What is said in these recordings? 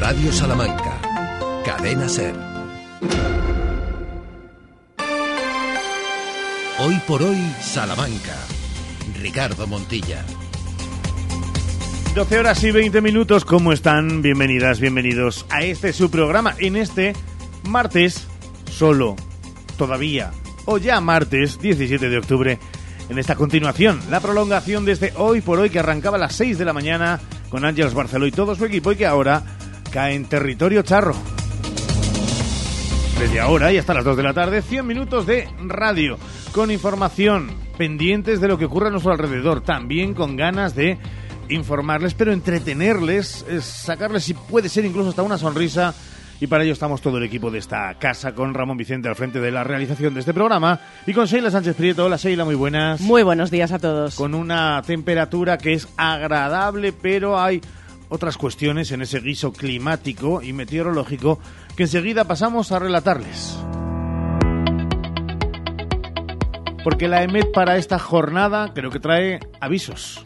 Radio Salamanca. Cadena Ser. Hoy por hoy, Salamanca. Ricardo Montilla. 12 horas y 20 minutos, ¿cómo están? Bienvenidas, bienvenidos a este su programa. En este martes, solo, todavía, o ya martes 17 de octubre, en esta continuación, la prolongación de este hoy por hoy que arrancaba a las 6 de la mañana con Ángeles Barceló y todo su equipo y que ahora cae en territorio charro. Desde ahora y hasta las 2 de la tarde, 100 minutos de radio con información, pendientes de lo que ocurre a nuestro alrededor, también con ganas de informarles, pero entretenerles, sacarles si puede ser incluso hasta una sonrisa y para ello estamos todo el equipo de esta casa con Ramón Vicente al frente de la realización de este programa y con Sheila Sánchez Prieto. Hola Sheila, muy buenas. Muy buenos días a todos. Con una temperatura que es agradable, pero hay otras cuestiones en ese guiso climático y meteorológico que enseguida pasamos a relatarles. Porque la EMET para esta jornada creo que trae avisos.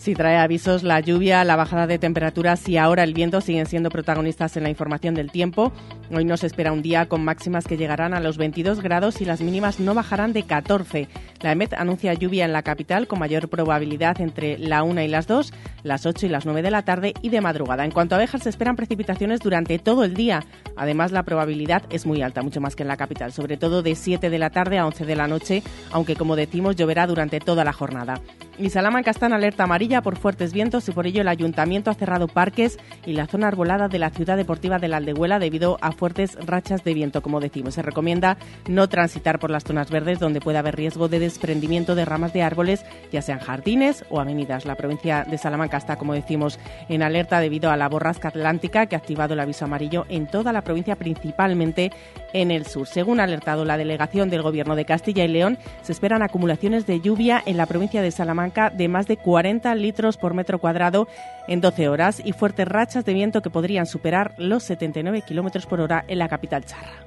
Sí, trae avisos la lluvia, la bajada de temperaturas y ahora el viento siguen siendo protagonistas en la información del tiempo. Hoy nos espera un día con máximas que llegarán a los 22 grados y las mínimas no bajarán de 14. La EMET anuncia lluvia en la capital con mayor probabilidad entre la 1 y las 2, las 8 y las 9 de la tarde y de madrugada. En cuanto a abejas, se esperan precipitaciones durante todo el día. Además, la probabilidad es muy alta, mucho más que en la capital, sobre todo de 7 de la tarde a 11 de la noche, aunque como decimos, lloverá durante toda la jornada. Y Salamanca está en alerta amarilla por fuertes vientos y por ello el ayuntamiento ha cerrado parques y la zona arbolada de la ciudad deportiva de la Aldehuela debido a fuertes rachas de viento, como decimos. Se recomienda no transitar por las zonas verdes donde puede haber riesgo de desprendimiento de ramas de árboles, ya sean jardines o avenidas. La provincia de Salamanca está, como decimos, en alerta debido a la borrasca atlántica que ha activado el aviso amarillo en toda la provincia, principalmente en el sur. Según ha alertado la delegación del Gobierno de Castilla y León, se esperan acumulaciones de lluvia en la provincia de Salamanca de más de 40 litros por metro cuadrado en 12 horas y fuertes rachas de viento que podrían superar los 79 kilómetros por hora en la capital charra.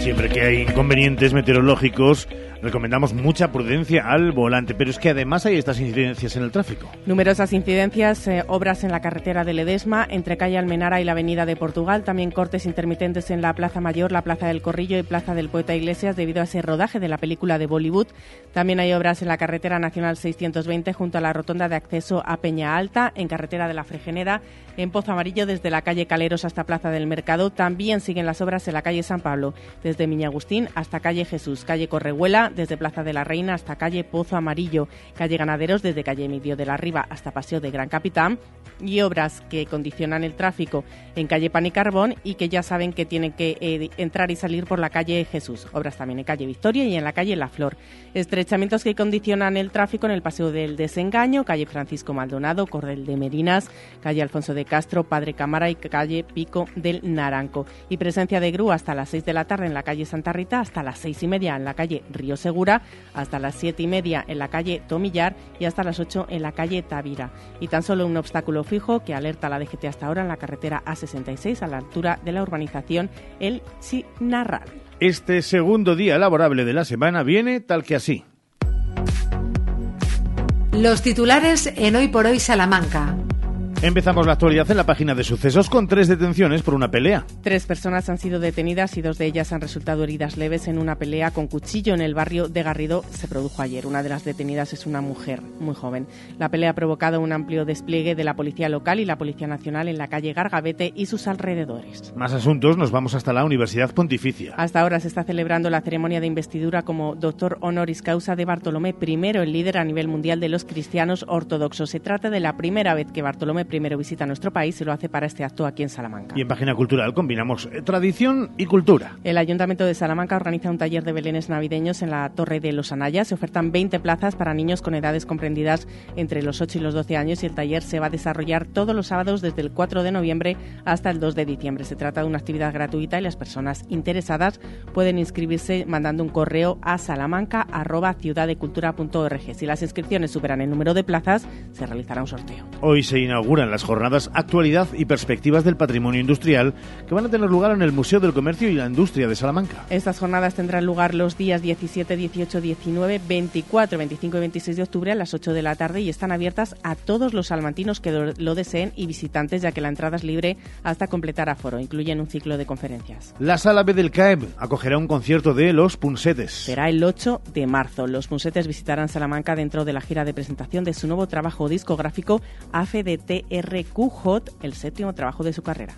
Siempre que hay inconvenientes meteorológicos, recomendamos mucha prudencia al volante, pero es que además hay estas incidencias en el tráfico. Numerosas incidencias, eh, obras en la carretera de Ledesma, entre calle Almenara y la avenida de Portugal, también cortes intermitentes en la Plaza Mayor, la Plaza del Corrillo y Plaza del Poeta Iglesias debido a ese rodaje de la película de Bollywood. También hay obras en la carretera nacional 620 junto a la rotonda de acceso a Peña Alta, en carretera de la Fregenera, en Pozo Amarillo desde la calle Caleros hasta Plaza del Mercado. También siguen las obras en la calle San Pablo, desde Miña Agustín hasta calle Jesús, calle Correhuela desde Plaza de la Reina hasta calle Pozo Amarillo, calle Ganaderos desde calle Emidio de la Riva hasta Paseo de Gran Capitán y obras que condicionan el tráfico en calle Pan y Carbón y que ya saben que tienen que eh, entrar y salir por la calle Jesús. Obras también en calle Victoria y en la calle La Flor. Estrechamientos que condicionan el tráfico en el Paseo del Desengaño, calle Francisco Maldonado, Cordel de Merinas, calle Alfonso de Castro, Padre Cámara y calle Pico del Naranco. Y presencia de grúa hasta las 6 de la tarde en la calle Santa Rita, hasta las seis y media en la calle Río Segura, hasta las siete y media en la calle Tomillar y hasta las 8 en la calle Tavira. Y tan solo un obstáculo fijo que alerta la DGT hasta ahora en la carretera A66 a la altura de la urbanización El Chinarral. Este segundo día laborable de la semana viene tal que así. Los titulares en Hoy por Hoy Salamanca. Empezamos la actualidad en la página de sucesos con tres detenciones por una pelea. Tres personas han sido detenidas y dos de ellas han resultado heridas leves en una pelea con cuchillo en el barrio de Garrido. Se produjo ayer. Una de las detenidas es una mujer muy joven. La pelea ha provocado un amplio despliegue de la Policía Local y la Policía Nacional en la calle Gargabete y sus alrededores. Más asuntos, nos vamos hasta la Universidad Pontificia. Hasta ahora se está celebrando la ceremonia de investidura como doctor honoris causa de Bartolomé I, el líder a nivel mundial de los cristianos ortodoxos. Se trata de la primera vez que Bartolomé primero visita nuestro país y lo hace para este acto aquí en Salamanca. Y en Página Cultural combinamos eh, tradición y cultura. El Ayuntamiento de Salamanca organiza un taller de belenes navideños en la Torre de los Anayas. Se ofertan 20 plazas para niños con edades comprendidas entre los 8 y los 12 años y el taller se va a desarrollar todos los sábados desde el 4 de noviembre hasta el 2 de diciembre. Se trata de una actividad gratuita y las personas interesadas pueden inscribirse mandando un correo a salamanca.ciudaddecultura.org. Si las inscripciones superan el número de plazas, se realizará un sorteo. Hoy se inaugura inauguran las jornadas Actualidad y Perspectivas del Patrimonio Industrial que van a tener lugar en el Museo del Comercio y la Industria de Salamanca. Estas jornadas tendrán lugar los días 17, 18, 19, 24, 25 y 26 de octubre a las 8 de la tarde y están abiertas a todos los salmantinos que lo deseen y visitantes, ya que la entrada es libre hasta completar aforo. Incluyen un ciclo de conferencias. La sala B del CAEB acogerá un concierto de Los Punsetes. Será el 8 de marzo. Los Punsetes visitarán Salamanca dentro de la gira de presentación de su nuevo trabajo discográfico AFDTRQ Hot, el séptimo trabajo de su carrera.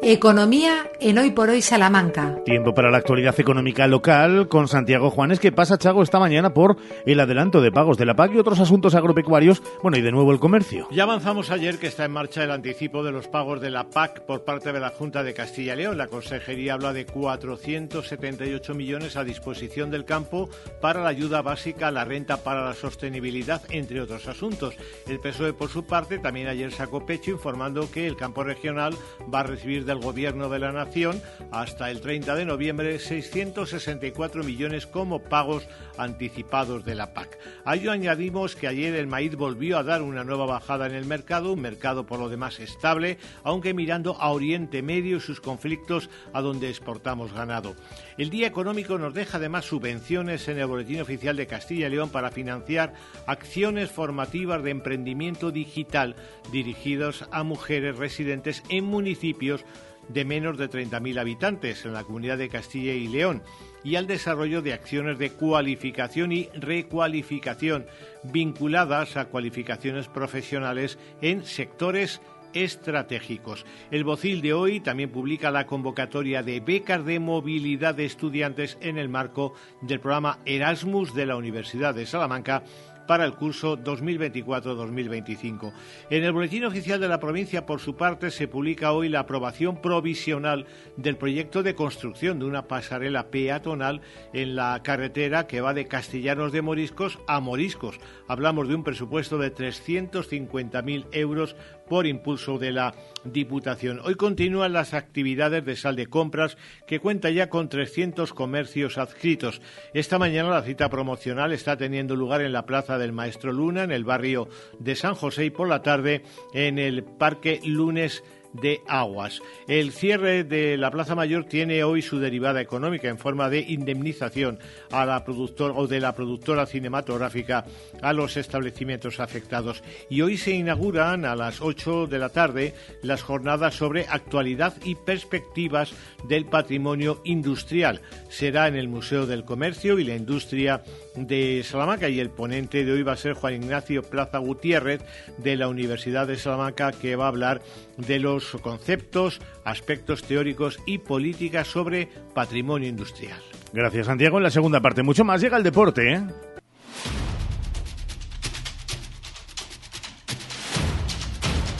Economía en Hoy por Hoy Salamanca. Tiempo para la actualidad económica local con Santiago Juanes, que pasa Chago esta mañana por el adelanto de pagos de la PAC y otros asuntos agropecuarios. Bueno, y de nuevo el comercio. Ya avanzamos ayer que está en marcha el anticipo de los pagos de la PAC por parte de la Junta de Castilla y León. La Consejería habla de 478 millones a disposición del campo para la ayuda básica, la renta para la sostenibilidad, entre otros asuntos. El PSOE, por su parte, también ayer sacó pecho informando que el campo regional va a recibir del Gobierno de la Nación hasta el 30 de noviembre 664 millones como pagos anticipados de la PAC. A ello añadimos que ayer el maíz volvió a dar una nueva bajada en el mercado, un mercado por lo demás estable, aunque mirando a Oriente Medio y sus conflictos a donde exportamos ganado. El Día Económico nos deja además subvenciones en el Boletín Oficial de Castilla y León para financiar acciones formativas de emprendimiento digital dirigidos a mujeres residentes en municipios de menos de 30.000 habitantes en la comunidad de Castilla y León y al desarrollo de acciones de cualificación y recualificación vinculadas a cualificaciones profesionales en sectores estratégicos. El Bocil de hoy también publica la convocatoria de becas de movilidad de estudiantes en el marco del programa Erasmus de la Universidad de Salamanca para el curso 2024-2025. En el Boletín Oficial de la provincia, por su parte, se publica hoy la aprobación provisional del proyecto de construcción de una pasarela peatonal en la carretera que va de Castellanos de Moriscos a Moriscos. Hablamos de un presupuesto de 350.000 euros por impulso de la Diputación. Hoy continúan las actividades de sal de compras que cuenta ya con 300 comercios adscritos. Esta mañana la cita promocional está teniendo lugar en la Plaza del Maestro Luna, en el barrio de San José y por la tarde en el Parque Lunes de aguas. El cierre de la Plaza Mayor tiene hoy su derivada económica en forma de indemnización a la productora o de la productora cinematográfica a los establecimientos afectados. Y hoy se inauguran a las 8 de la tarde las jornadas sobre actualidad y perspectivas del patrimonio industrial. Será en el Museo del Comercio y la Industria de Salamanca y el ponente de hoy va a ser Juan Ignacio Plaza Gutiérrez de la Universidad de Salamanca que va a hablar de los conceptos, aspectos teóricos y políticas sobre patrimonio industrial. Gracias Santiago. En la segunda parte mucho más llega el deporte. ¿eh?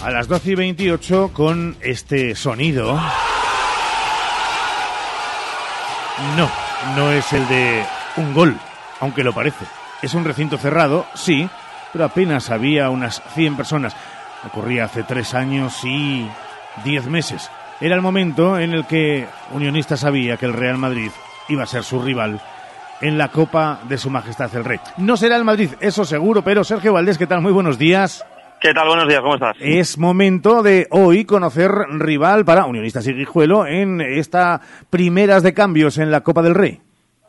A las 12 y 28 con este sonido. No, no es el de un gol aunque lo parece. Es un recinto cerrado, sí, pero apenas había unas 100 personas. Ocurría hace tres años y diez meses. Era el momento en el que Unionista sabía que el Real Madrid iba a ser su rival en la Copa de Su Majestad el Rey. No será el Madrid, eso seguro, pero Sergio Valdés, ¿qué tal? Muy buenos días. ¿Qué tal? Buenos días, ¿cómo estás? Es momento de hoy conocer rival para Unionistas y Guijuelo en esta primeras de cambios en la Copa del Rey.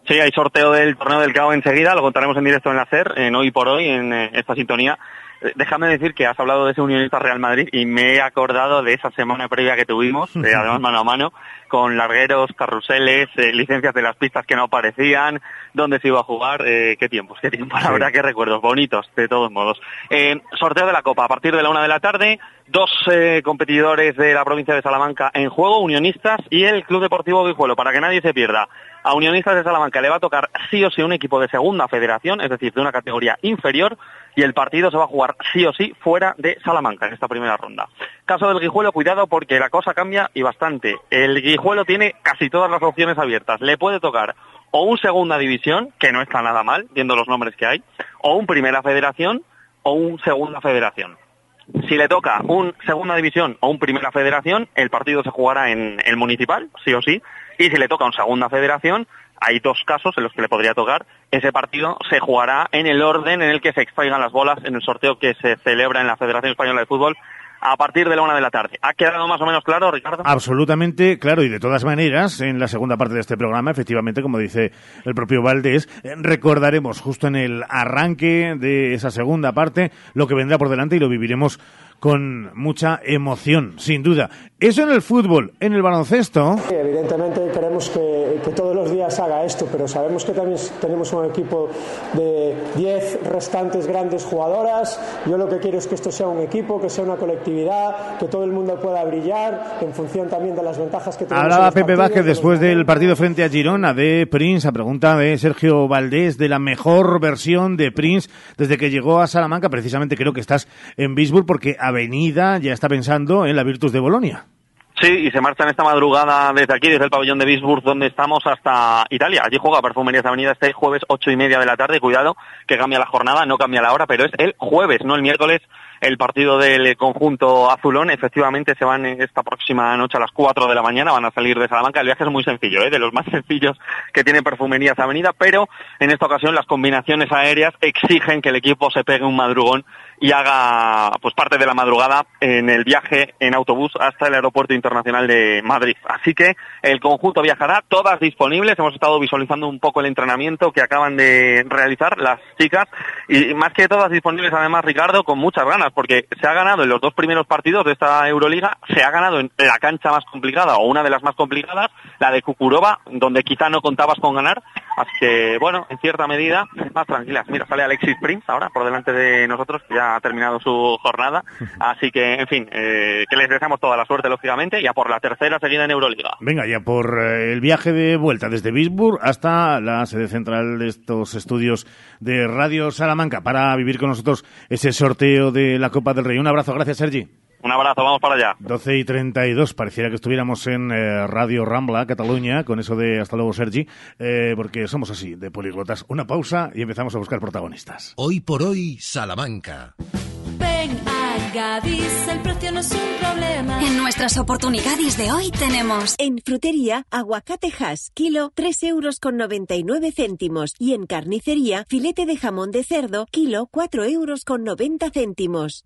Sí, hay sorteo del torneo del CAO enseguida, lo contaremos en directo en la CER, en hoy por hoy, en eh, esta sintonía. Eh, déjame decir que has hablado de ese Unionista Real Madrid y me he acordado de esa semana previa que tuvimos, eh, además mano a mano, con largueros, carruseles, licencias de las pistas que no aparecían, dónde se iba a jugar, qué tiempos, qué tiempos, la verdad qué recuerdos, bonitos, de todos modos. sorteo de la Copa, a partir de la una de la tarde, dos competidores de la provincia de Salamanca en juego, Unionistas y el Club Deportivo Guijuelo, para que nadie se pierda. A Unionistas de Salamanca le va a tocar sí o sí un equipo de segunda federación, es decir, de una categoría inferior, y el partido se va a jugar sí o sí fuera de Salamanca en esta primera ronda. Caso del Guijuelo, cuidado porque la cosa cambia y bastante. El Guijuelo tiene casi todas las opciones abiertas. Le puede tocar o un segunda división, que no está nada mal, viendo los nombres que hay, o un primera federación o un segunda federación. Si le toca un segunda división o un primera federación, el partido se jugará en el municipal, sí o sí. Y si le toca un segunda federación, hay dos casos en los que le podría tocar. Ese partido se jugará en el orden en el que se extraigan las bolas en el sorteo que se celebra en la Federación Española de Fútbol a partir de la una de la tarde. ¿Ha quedado más o menos claro, Ricardo? Absolutamente claro. Y de todas maneras, en la segunda parte de este programa, efectivamente, como dice el propio Valdés, eh, recordaremos justo en el arranque de esa segunda parte lo que vendrá por delante y lo viviremos con mucha emoción, sin duda. Eso en el fútbol, en el baloncesto. Evidentemente queremos que, que, todos los días haga esto, pero sabemos que también tenemos un equipo de 10 restantes grandes jugadoras. Yo lo que quiero es que esto sea un equipo, que sea una colectividad, que todo el mundo pueda brillar en función también de las ventajas que tenemos. Hablaba Pepe Vázquez después del partido frente a Girona de Prince, a pregunta de Sergio Valdés, de la mejor versión de Prince desde que llegó a Salamanca. Precisamente creo que estás en Bisburg porque Avenida ya está pensando en la Virtus de Bolonia. Sí, y se marcha en esta madrugada desde aquí, desde el pabellón de Bisburg, donde estamos, hasta Italia. Allí juega Perfumerías Avenida este jueves ocho y media de la tarde. Cuidado, que cambia la jornada, no cambia la hora, pero es el jueves, no el miércoles, el partido del conjunto azulón. Efectivamente, se van esta próxima noche a las 4 de la mañana, van a salir de Salamanca. El viaje es muy sencillo, ¿eh? de los más sencillos que tiene Perfumerías Avenida, pero en esta ocasión las combinaciones aéreas exigen que el equipo se pegue un madrugón y haga pues parte de la madrugada en el viaje en autobús hasta el aeropuerto internacional de Madrid. Así que el conjunto viajará, todas disponibles. Hemos estado visualizando un poco el entrenamiento que acaban de realizar las chicas y más que todas disponibles además Ricardo con muchas ganas porque se ha ganado en los dos primeros partidos de esta Euroliga, se ha ganado en la cancha más complicada o una de las más complicadas, la de Kukurova, donde quizá no contabas con ganar. Así que bueno, en cierta medida más tranquilas. Mira, sale Alexis Prince ahora por delante de nosotros, que ya ha terminado su jornada. Así que, en fin, eh, que les deseamos toda la suerte, lógicamente, y a por la tercera seguida en Euroliga. Venga, ya por eh, el viaje de vuelta desde Bisburg hasta la sede central de estos estudios de Radio Salamanca para vivir con nosotros ese sorteo de la Copa del Rey. Un abrazo, gracias, Sergi. Un abrazo, vamos para allá. 12 y 32, pareciera que estuviéramos en eh, Radio Rambla, Cataluña, con eso de hasta luego, Sergi, eh, porque somos así, de poliglotas. Una pausa y empezamos a buscar protagonistas. Hoy por hoy, Salamanca. Ven a Gadis, el precio no es un problema. En nuestras oportunidades de hoy tenemos En frutería, aguacate Hass, kilo, 3 euros con 99 céntimos. Y en carnicería, filete de jamón de cerdo, kilo, 4 euros con 90 céntimos.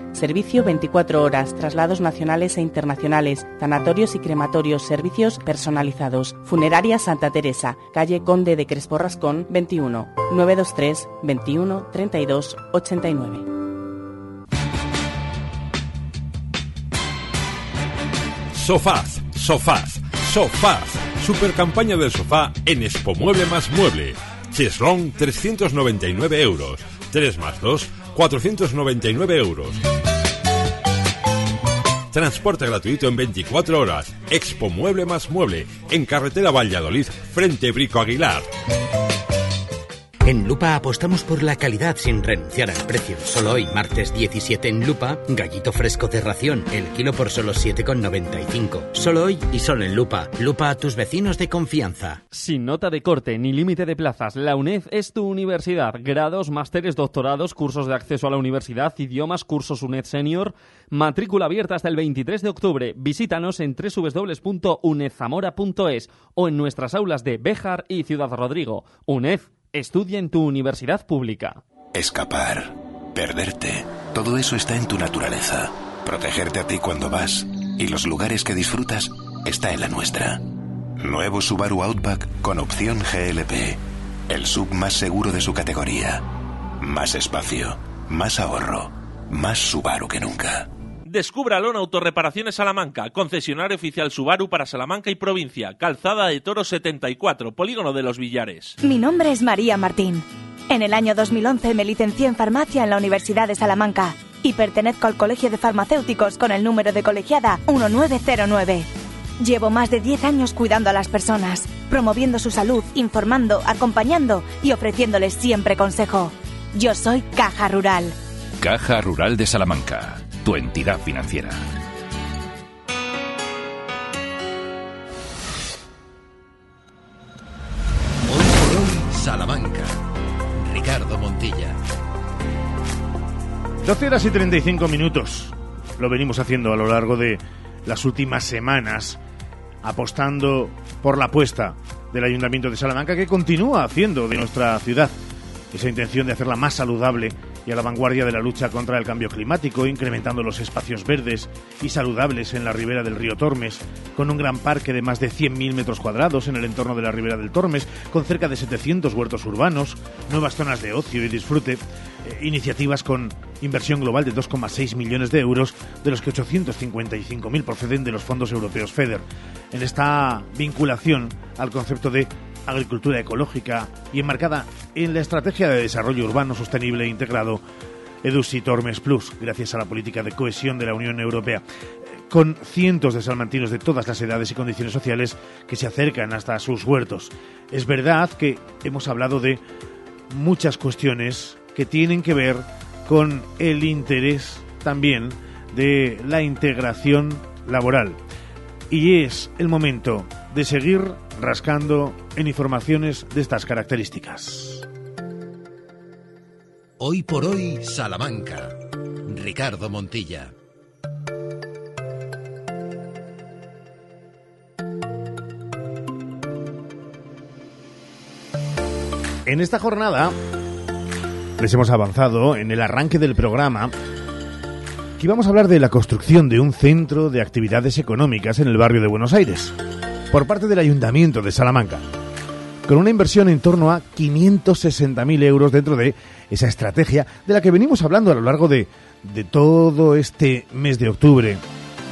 Servicio 24 horas, traslados nacionales e internacionales, tanatorios y crematorios, servicios personalizados. Funeraria Santa Teresa, calle Conde de Crespo Rascón, 21, 923 21 32 89. Sofás, sofás, sofás. Super campaña del sofá en Expo Mueble más Mueble. Cheslong 399 euros. 3 más 2, 499 euros. Transporte gratuito en 24 horas. Expo Mueble más Mueble. En carretera Valladolid, frente Brico Aguilar. En Lupa apostamos por la calidad sin renunciar al precio. Solo hoy, martes 17 en Lupa, gallito fresco de ración, el kilo por solo 7,95. Solo hoy y solo en Lupa. Lupa a tus vecinos de confianza. Sin nota de corte ni límite de plazas, la UNED es tu universidad. Grados, másteres, doctorados, cursos de acceso a la universidad, idiomas, cursos UNED Senior. Matrícula abierta hasta el 23 de octubre. Visítanos en www.unedzamora.es o en nuestras aulas de Béjar y Ciudad Rodrigo. UNED Estudia en tu universidad pública. Escapar, perderte, todo eso está en tu naturaleza. Protegerte a ti cuando vas y los lugares que disfrutas está en la nuestra. Nuevo Subaru Outback con opción GLP. El sub más seguro de su categoría. Más espacio, más ahorro, más Subaru que nunca. Descúbralo en Autorreparaciones Salamanca, concesionario oficial Subaru para Salamanca y provincia, Calzada de Toro 74, Polígono de los Villares. Mi nombre es María Martín. En el año 2011 me licencié en farmacia en la Universidad de Salamanca y pertenezco al Colegio de Farmacéuticos con el número de colegiada 1909. Llevo más de 10 años cuidando a las personas, promoviendo su salud, informando, acompañando y ofreciéndoles siempre consejo. Yo soy Caja Rural. Caja Rural de Salamanca, tu entidad financiera. Hoy por hoy, Salamanca. Ricardo Montilla. 12 horas y 35 minutos. Lo venimos haciendo a lo largo de las últimas semanas, apostando por la apuesta del Ayuntamiento de Salamanca, que continúa haciendo de nuestra ciudad esa intención de hacerla más saludable y a la vanguardia de la lucha contra el cambio climático, incrementando los espacios verdes y saludables en la ribera del río Tormes, con un gran parque de más de 100.000 metros cuadrados en el entorno de la ribera del Tormes, con cerca de 700 huertos urbanos, nuevas zonas de ocio y disfrute, eh, iniciativas con inversión global de 2,6 millones de euros, de los que 855.000 proceden de los fondos europeos FEDER. En esta vinculación al concepto de agricultura ecológica y enmarcada en la estrategia de desarrollo urbano sostenible e integrado EDUSI Tormes Plus, gracias a la política de cohesión de la Unión Europea, con cientos de salmantinos de todas las edades y condiciones sociales que se acercan hasta sus huertos. Es verdad que hemos hablado de muchas cuestiones que tienen que ver con el interés también de la integración laboral. Y es el momento de seguir rascando en informaciones de estas características. Hoy por hoy, Salamanca. Ricardo Montilla. En esta jornada les hemos avanzado en el arranque del programa que íbamos a hablar de la construcción de un centro de actividades económicas en el barrio de Buenos Aires por parte del Ayuntamiento de Salamanca, con una inversión en torno a 560.000 euros dentro de esa estrategia de la que venimos hablando a lo largo de, de todo este mes de octubre.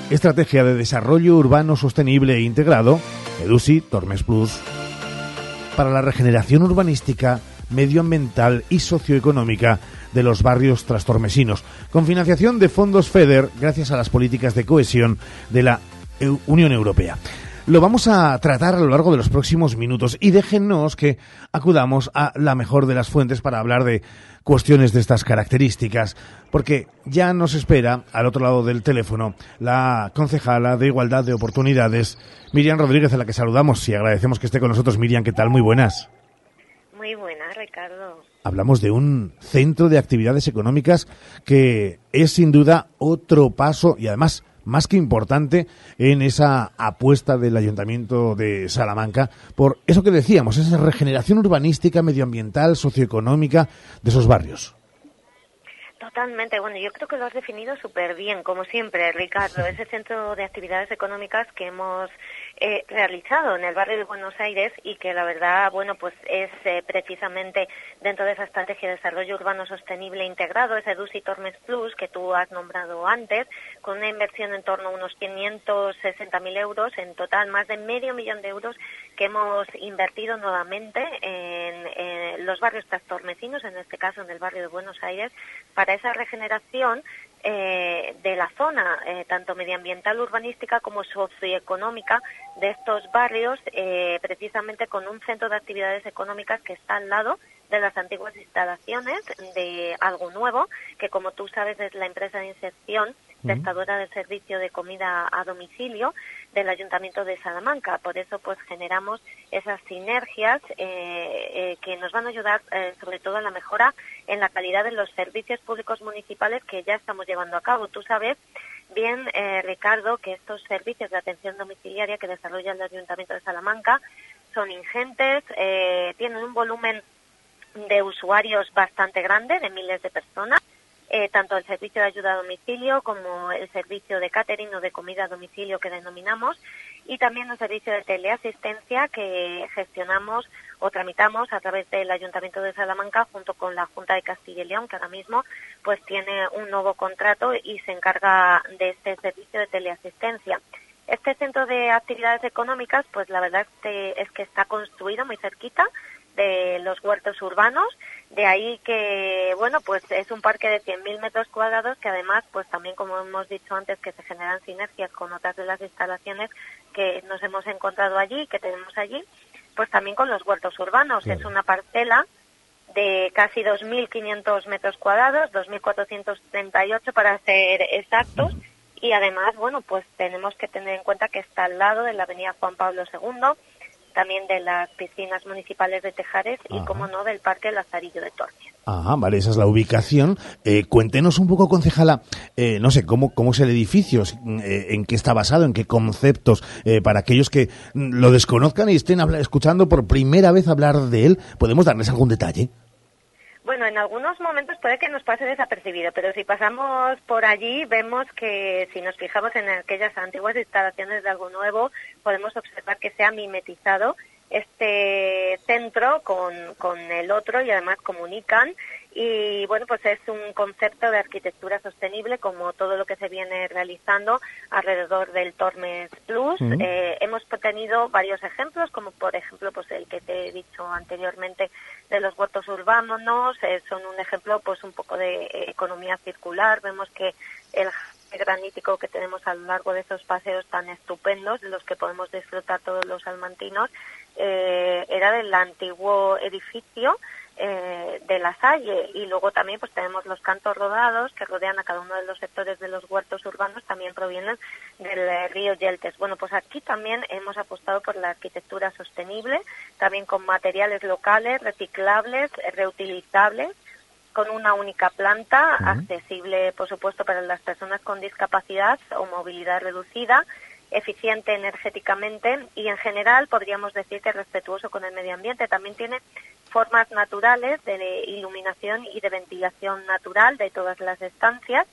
Estrategia de Desarrollo Urbano Sostenible e Integrado, EDUSI Tormes Plus, para la regeneración urbanística, medioambiental y socioeconómica de los barrios trastormesinos, con financiación de fondos FEDER gracias a las políticas de cohesión de la Unión Europea. Lo vamos a tratar a lo largo de los próximos minutos y déjennos que acudamos a la mejor de las fuentes para hablar de cuestiones de estas características, porque ya nos espera al otro lado del teléfono la concejala de Igualdad de Oportunidades, Miriam Rodríguez, a la que saludamos y agradecemos que esté con nosotros. Miriam, ¿qué tal? Muy buenas. Muy buena, Ricardo. Hablamos de un centro de actividades económicas que es sin duda otro paso y además más que importante en esa apuesta del Ayuntamiento de Salamanca por eso que decíamos, esa regeneración urbanística, medioambiental, socioeconómica de esos barrios. Totalmente. Bueno, yo creo que lo has definido súper bien, como siempre, Ricardo. Ese centro de actividades económicas que hemos eh, realizado en el barrio de Buenos Aires y que la verdad, bueno, pues es eh, precisamente dentro de esa estrategia de desarrollo urbano sostenible integrado, ese DUSI Tormes Plus que tú has nombrado antes, con una inversión en torno a unos 560.000 euros, en total más de medio millón de euros que hemos invertido nuevamente en, en los barrios trastormesinos, en este caso en el barrio de Buenos Aires, para esa regeneración eh, de la zona, eh, tanto medioambiental, urbanística como socioeconómica de estos barrios, eh, precisamente con un centro de actividades económicas que está al lado de las antiguas instalaciones de algo nuevo, que como tú sabes es la empresa de inserción prestadora del servicio de comida a domicilio del Ayuntamiento de Salamanca. Por eso, pues generamos esas sinergias eh, eh, que nos van a ayudar, eh, sobre todo, en la mejora en la calidad de los servicios públicos municipales que ya estamos llevando a cabo. Tú sabes bien, eh, Ricardo, que estos servicios de atención domiciliaria que desarrolla el Ayuntamiento de Salamanca son ingentes, tienen un volumen de usuarios bastante grande, de miles de personas, eh, tanto el servicio de ayuda a domicilio como el servicio de catering o de comida a domicilio que denominamos y también el servicio de teleasistencia que gestionamos o tramitamos a través del Ayuntamiento de Salamanca junto con la Junta de Castilla y León que ahora mismo pues tiene un nuevo contrato y se encarga de este servicio de teleasistencia. Este centro de actividades económicas pues la verdad es que, es que está construido muy cerquita de los huertos urbanos, de ahí que, bueno, pues es un parque de 100.000 metros cuadrados que además, pues también como hemos dicho antes, que se generan sinergias con otras de las instalaciones, que nos hemos encontrado allí, que tenemos allí, pues también con los huertos urbanos. Es una parcela de casi 2.500 metros cuadrados, 2.438 para ser exactos, y además, bueno, pues tenemos que tener en cuenta que está al lado de la avenida Juan Pablo II, también de las piscinas municipales de Tejares y, como no, del Parque Lazarillo de Tormes. Ajá, vale, esa es la ubicación. Eh, cuéntenos un poco, concejala, eh, no sé, cómo, cómo es el edificio, eh, en qué está basado, en qué conceptos, eh, para aquellos que mm, lo desconozcan y estén escuchando por primera vez hablar de él, ¿podemos darles algún detalle? Bueno, en algunos momentos puede que nos pase desapercibido, pero si pasamos por allí vemos que si nos fijamos en aquellas antiguas instalaciones de algo nuevo, podemos observar que se ha mimetizado este centro con, con el otro y además comunican y bueno pues es un concepto de arquitectura sostenible como todo lo que se viene realizando alrededor del Tormes Plus. Eh, hemos tenido varios ejemplos como por ejemplo pues el que te he dicho anteriormente de los huertos urbanos. Eh, son un ejemplo pues un poco de eh, economía circular. Vemos que el granítico que tenemos a lo largo de esos paseos tan estupendos de los que podemos disfrutar todos los salmantinos eh, era del antiguo edificio eh, de la Salle y luego también pues tenemos los cantos rodados que rodean a cada uno de los sectores de los huertos urbanos también provienen del eh, río Yeltes. Bueno, pues aquí también hemos apostado por la arquitectura sostenible, también con materiales locales, reciclables, eh, reutilizables con una única planta, accesible, por supuesto, para las personas con discapacidad o movilidad reducida, eficiente energéticamente y, en general, podríamos decir que respetuoso con el medio ambiente. También tiene formas naturales de iluminación y de ventilación natural de todas las estancias.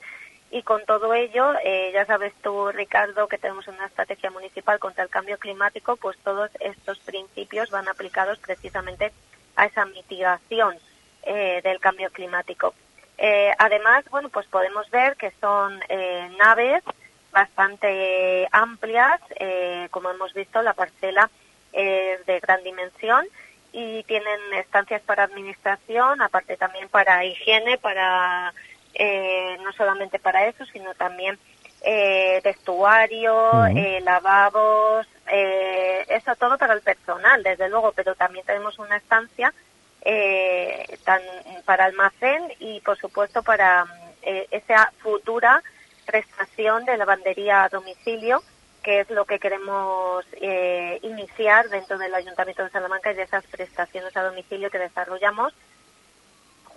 Y con todo ello, eh, ya sabes tú, Ricardo, que tenemos una estrategia municipal contra el cambio climático, pues todos estos principios van aplicados precisamente a esa mitigación eh, del cambio climático. Eh, además, bueno, pues podemos ver que son eh, naves bastante amplias, eh, como hemos visto, la parcela es de gran dimensión y tienen estancias para administración, aparte también para higiene, para eh, no solamente para eso, sino también eh, vestuario, Ujú. eh, lavabos, eh, eso todo para el personal, desde luego, pero también tenemos una estancia eh, tan, para almacén y, por supuesto, para eh, esa futura prestación de lavandería a domicilio, que es lo que queremos eh, iniciar dentro del Ayuntamiento de Salamanca y de esas prestaciones a domicilio que desarrollamos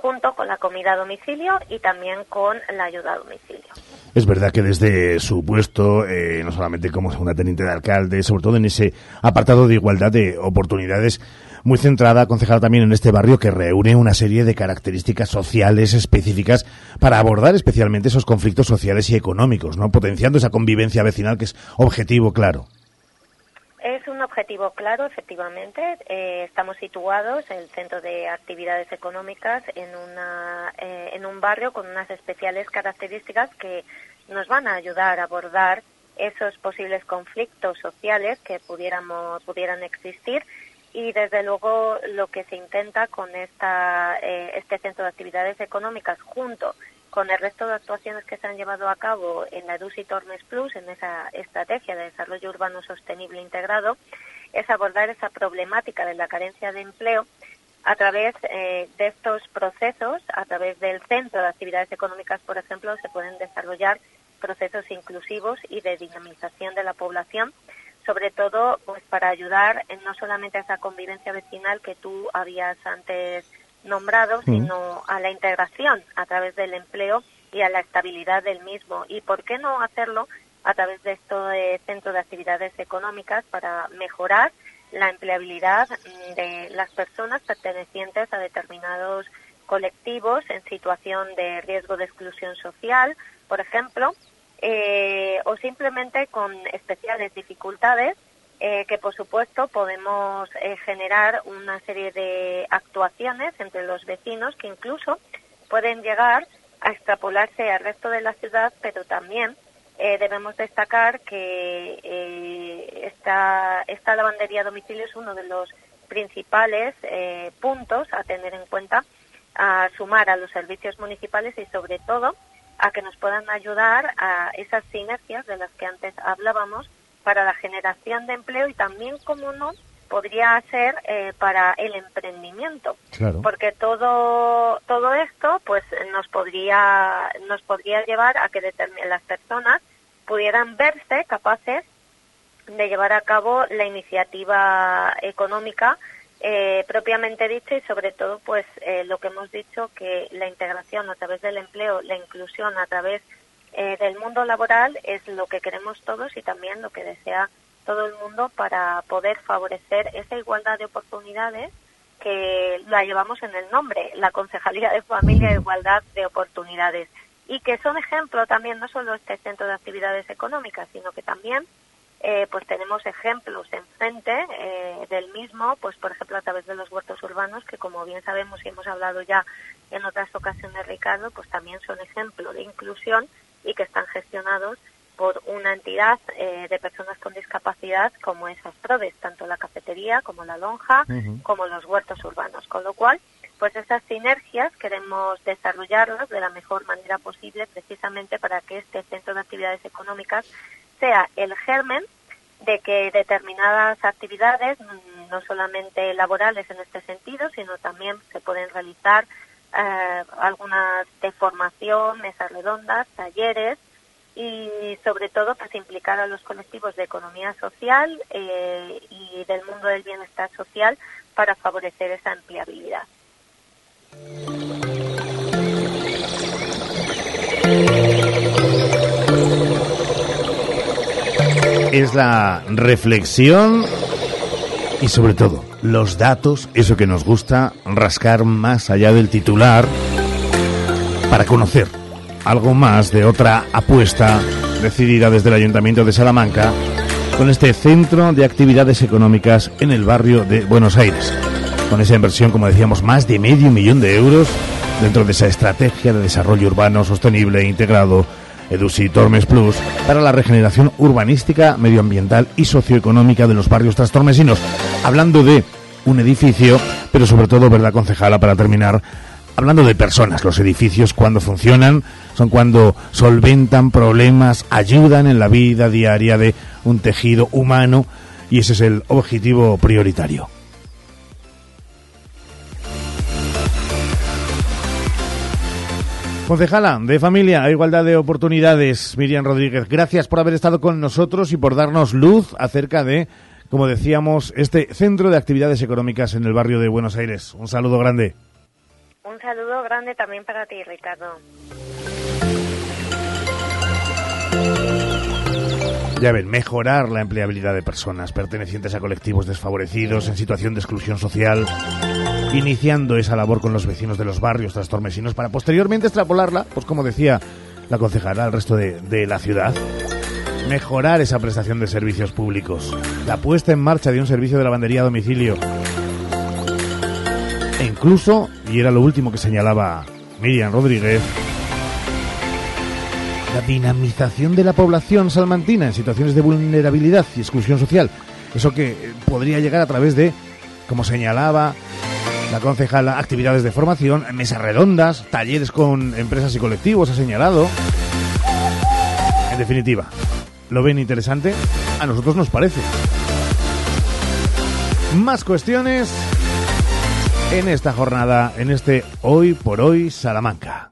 junto con la comida a domicilio y también con la ayuda a domicilio. Es verdad que desde su puesto, eh, no solamente como segunda teniente de alcalde, sobre todo en ese apartado de igualdad de oportunidades, muy centrada, concejada también en este barrio que reúne una serie de características sociales específicas para abordar especialmente esos conflictos sociales y económicos, ¿no? Potenciando esa convivencia vecinal que es objetivo claro. Es un objetivo claro, efectivamente. Eh, estamos situados en el Centro de Actividades Económicas en, una, eh, en un barrio con unas especiales características que nos van a ayudar a abordar esos posibles conflictos sociales que pudiéramos, pudieran existir y desde luego lo que se intenta con esta, eh, este centro de actividades económicas junto con el resto de actuaciones que se han llevado a cabo en la EDUSI Tormes Plus, en esa estrategia de desarrollo urbano sostenible integrado, es abordar esa problemática de la carencia de empleo a través eh, de estos procesos, a través del Centro de Actividades Económicas, por ejemplo, se pueden desarrollar procesos inclusivos y de dinamización de la población, sobre todo pues para ayudar en no solamente a esa convivencia vecinal que tú habías antes nombrado, Mm. sino a la integración a través del empleo y a la estabilidad del mismo. ¿Y por qué no hacerlo a través de este centro de actividades económicas para mejorar la empleabilidad de las personas pertenecientes a determinados colectivos en situación de riesgo de exclusión social, por ejemplo, eh, o simplemente con especiales dificultades eh, que por supuesto podemos eh, generar una serie de actuaciones entre los vecinos que incluso pueden llegar a extrapolarse al resto de la ciudad, pero también eh, debemos destacar que eh, esta, esta lavandería a domicilio es uno de los principales eh, puntos a tener en cuenta a sumar a los servicios municipales y sobre todo a que nos puedan ayudar a esas sinergias de las que antes hablábamos para la generación de empleo y también, como no, podría ser eh, para el emprendimiento. Porque todo, todo esto pues nos podría, nos podría llevar a que las personas pudieran verse capaces de llevar a cabo la iniciativa económica eh, propiamente dicha y sobre todo pues eh, lo que hemos dicho que la integración a través del empleo, la inclusión a través eh, del mundo laboral es lo que queremos todos y también lo que desea todo el mundo para poder favorecer esa igualdad de oportunidades que la llevamos en el nombre, la Concejalía de Familia e Igualdad de Oportunidades. Y que son ejemplo también no solo este centro de actividades económicas, sino que también eh, pues tenemos ejemplos enfrente eh, del mismo, pues por ejemplo a través de los huertos urbanos, que como bien sabemos y hemos hablado ya en otras ocasiones, Ricardo, pues también son ejemplo de inclusión y que están gestionados por una entidad eh, de personas con discapacidad como es Asprodes, tanto la cafetería como la lonja, como los huertos urbanos. Con lo cual, pues esas sinergias queremos desarrollarlas de la mejor manera posible precisamente para que este centro de actividades económicas sea el germen de que determinadas actividades, mm, no solamente laborales en este sentido, sino también se pueden realizar eh, algunas de formación, mesas redondas, talleres y sobre todo pues implicar a los colectivos de economía social eh, y del mundo del bienestar social para favorecer esa empleabilidad. Es la reflexión y sobre todo los datos, eso que nos gusta, rascar más allá del titular para conocer algo más de otra apuesta decidida desde el Ayuntamiento de Salamanca con este centro de actividades económicas en el barrio de Buenos Aires. Con esa inversión, como decíamos, más de medio millón de euros dentro de esa estrategia de desarrollo urbano sostenible e integrado EDUSI Tormes Plus para la regeneración urbanística, medioambiental y socioeconómica de los barrios trastormesinos. Hablando de un edificio, pero sobre todo, ¿verdad, concejala, para terminar? Hablando de personas, los edificios cuando funcionan son cuando solventan problemas, ayudan en la vida diaria de un tejido humano y ese es el objetivo prioritario. Concejala de Familia e Igualdad de Oportunidades, Miriam Rodríguez, gracias por haber estado con nosotros y por darnos luz acerca de, como decíamos, este centro de actividades económicas en el barrio de Buenos Aires. Un saludo grande. Un saludo grande también para ti, Ricardo. Ya ven, mejorar la empleabilidad de personas pertenecientes a colectivos desfavorecidos en situación de exclusión social, iniciando esa labor con los vecinos de los barrios trastormesinos para posteriormente extrapolarla, pues como decía la concejala, al resto de, de la ciudad. Mejorar esa prestación de servicios públicos, la puesta en marcha de un servicio de lavandería a domicilio. E incluso, y era lo último que señalaba Miriam Rodríguez, la dinamización de la población salmantina en situaciones de vulnerabilidad y exclusión social. Eso que eh, podría llegar a través de, como señalaba la concejala, actividades de formación, mesas redondas, talleres con empresas y colectivos, ha señalado. En definitiva, ¿lo ven interesante? A nosotros nos parece. Más cuestiones en esta jornada, en este Hoy por Hoy Salamanca.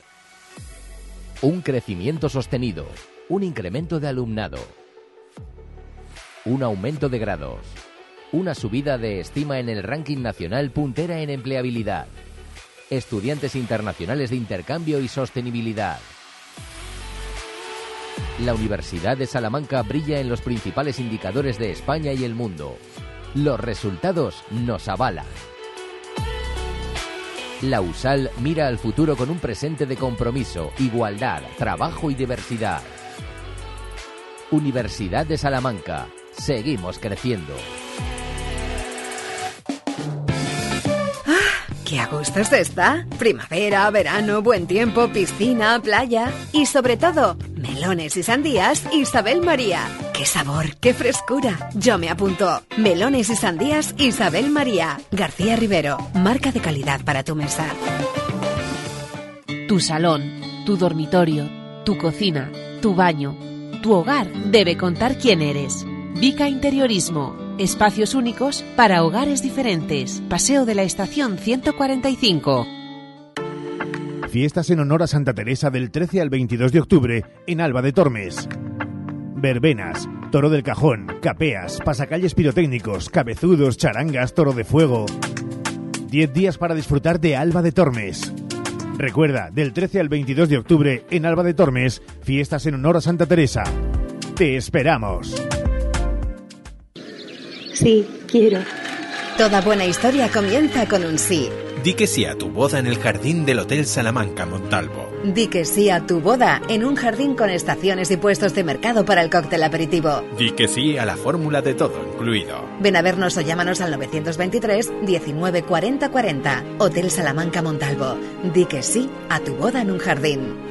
Un crecimiento sostenido, un incremento de alumnado, un aumento de grados, una subida de estima en el ranking nacional puntera en empleabilidad, estudiantes internacionales de intercambio y sostenibilidad. La Universidad de Salamanca brilla en los principales indicadores de España y el mundo. Los resultados nos avalan. La USAL mira al futuro con un presente de compromiso, igualdad, trabajo y diversidad. Universidad de Salamanca. Seguimos creciendo. ¡Qué a gusto se está! Primavera, verano, buen tiempo, piscina, playa y sobre todo, melones y sandías Isabel María. ¡Qué sabor, qué frescura! Yo me apunto. Melones y sandías Isabel María. García Rivero, marca de calidad para tu mesa. Tu salón, tu dormitorio, tu cocina, tu baño, tu hogar debe contar quién eres. Vica Interiorismo. Espacios únicos para hogares diferentes. Paseo de la Estación 145. Fiestas en honor a Santa Teresa del 13 al 22 de octubre en Alba de Tormes. Verbenas, toro del cajón, capeas, pasacalles pirotécnicos, cabezudos, charangas, toro de fuego. 10 días para disfrutar de Alba de Tormes. Recuerda, del 13 al 22 de octubre en Alba de Tormes, fiestas en honor a Santa Teresa. Te esperamos. Sí, quiero. Toda buena historia comienza con un sí. Di que sí a tu boda en el jardín del Hotel Salamanca Montalvo. Di que sí a tu boda en un jardín con estaciones y puestos de mercado para el cóctel aperitivo. Di que sí a la fórmula de todo incluido. Ven a vernos o llámanos al 923 19 40 40. Hotel Salamanca Montalvo. Di que sí a tu boda en un jardín.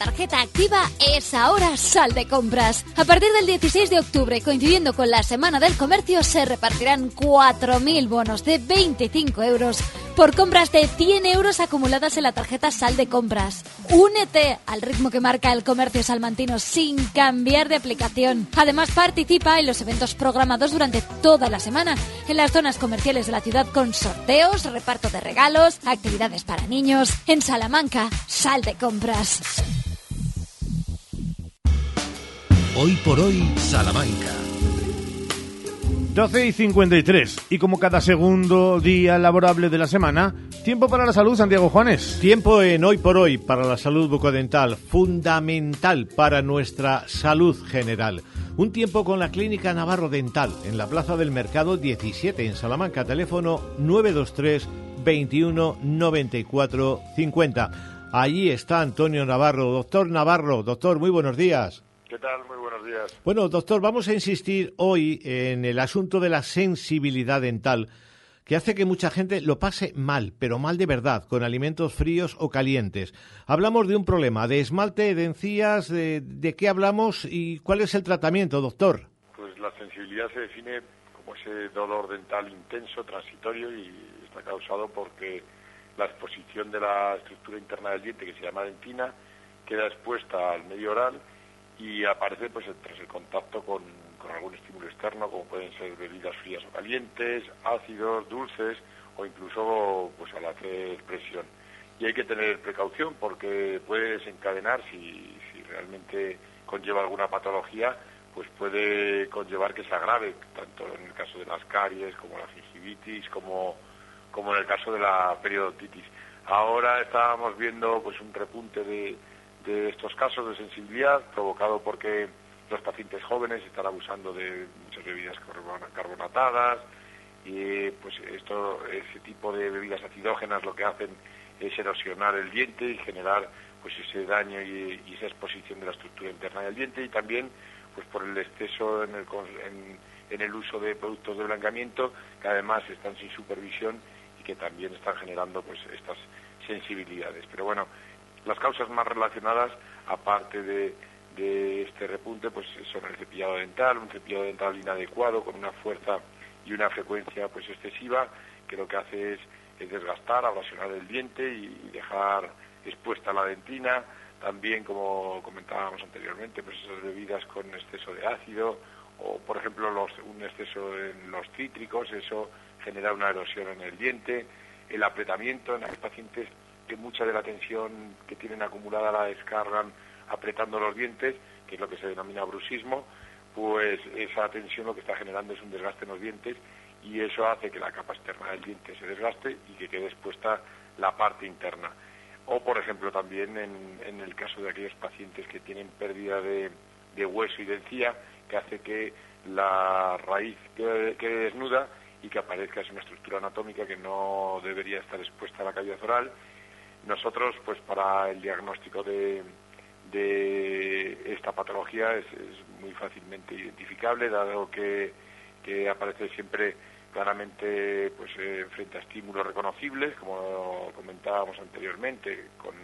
tarjeta activa es ahora Sal de Compras. A partir del 16 de octubre, coincidiendo con la Semana del Comercio, se repartirán 4.000 bonos de 25 euros por compras de 100 euros acumuladas en la tarjeta Sal de Compras. Únete al ritmo que marca el comercio salmantino sin cambiar de aplicación. Además, participa en los eventos programados durante toda la semana en las zonas comerciales de la ciudad con sorteos, reparto de regalos, actividades para niños. En Salamanca, Sal de Compras. Hoy por hoy, Salamanca. 12 y 53. Y como cada segundo día laborable de la semana, tiempo para la salud, Santiago Juanes. Tiempo en Hoy por Hoy para la salud bucodental, fundamental para nuestra salud general. Un tiempo con la Clínica Navarro Dental en la Plaza del Mercado 17 en Salamanca, teléfono 923 21 94 50. Allí está Antonio Navarro. Doctor Navarro, doctor, muy buenos días. ¿Qué tal? Muy buenos días. Bueno, doctor, vamos a insistir hoy en el asunto de la sensibilidad dental, que hace que mucha gente lo pase mal, pero mal de verdad, con alimentos fríos o calientes. Hablamos de un problema de esmalte de encías, de, de qué hablamos y cuál es el tratamiento, doctor. Pues la sensibilidad se define como ese dolor dental intenso, transitorio y está causado porque la exposición de la estructura interna del diente, que se llama dentina, queda expuesta al medio oral y aparece pues tras el contacto con, con, algún estímulo externo como pueden ser bebidas frías o calientes, ácidos, dulces o incluso pues al hacer presión y hay que tener precaución porque puede desencadenar, si, si realmente conlleva alguna patología, pues puede conllevar que se agrave, tanto en el caso de las caries como la gingivitis, como, como en el caso de la periodontitis. Ahora estábamos viendo pues un repunte de, de estos casos de sensibilidad provocado porque los pacientes jóvenes están abusando de muchas bebidas carbonatadas y pues esto ese tipo de bebidas acidógenas lo que hacen es erosionar el diente y generar pues ese daño y, esa exposición de la estructura interna del diente y también pues por el exceso en el, en el uso de productos de blanqueamiento que además están sin supervisión y que también están generando pues estas sensibilidades. Pero bueno las causas más relacionadas aparte de este repunte pues son el cepillado dental, un cepillado dental inadecuado con una fuerza y una frecuencia pues excesiva que lo que hace es, desgastar, abrasionar el diente y, dejar expuesta la dentina. También, como comentábamos anteriormente, pues esas bebidas con exceso de ácido o, por ejemplo, los, un exceso en los cítricos, eso genera una erosión en el diente. El apretamiento en los pacientes que mucha de la tensión que tienen acumulada la descargan apretando los dientes, que es lo que se denomina bruxismo, pues esa tensión lo que está generando es un desgaste en los dientes y eso hace que la capa externa del diente se desgaste y que quede expuesta la parte interna. O, por ejemplo, también en, el caso de aquellos pacientes que tienen pérdida de, hueso y de encía, que hace que la raíz quede, desnuda y que aparezca una estructura anatómica que no debería estar expuesta a la cavidad oral. Nosotros, pues para el diagnóstico de, esta patología es, muy fácilmente identificable, dado que, aparece siempre claramente pues eh, frente a estímulos reconocibles, como comentábamos anteriormente, con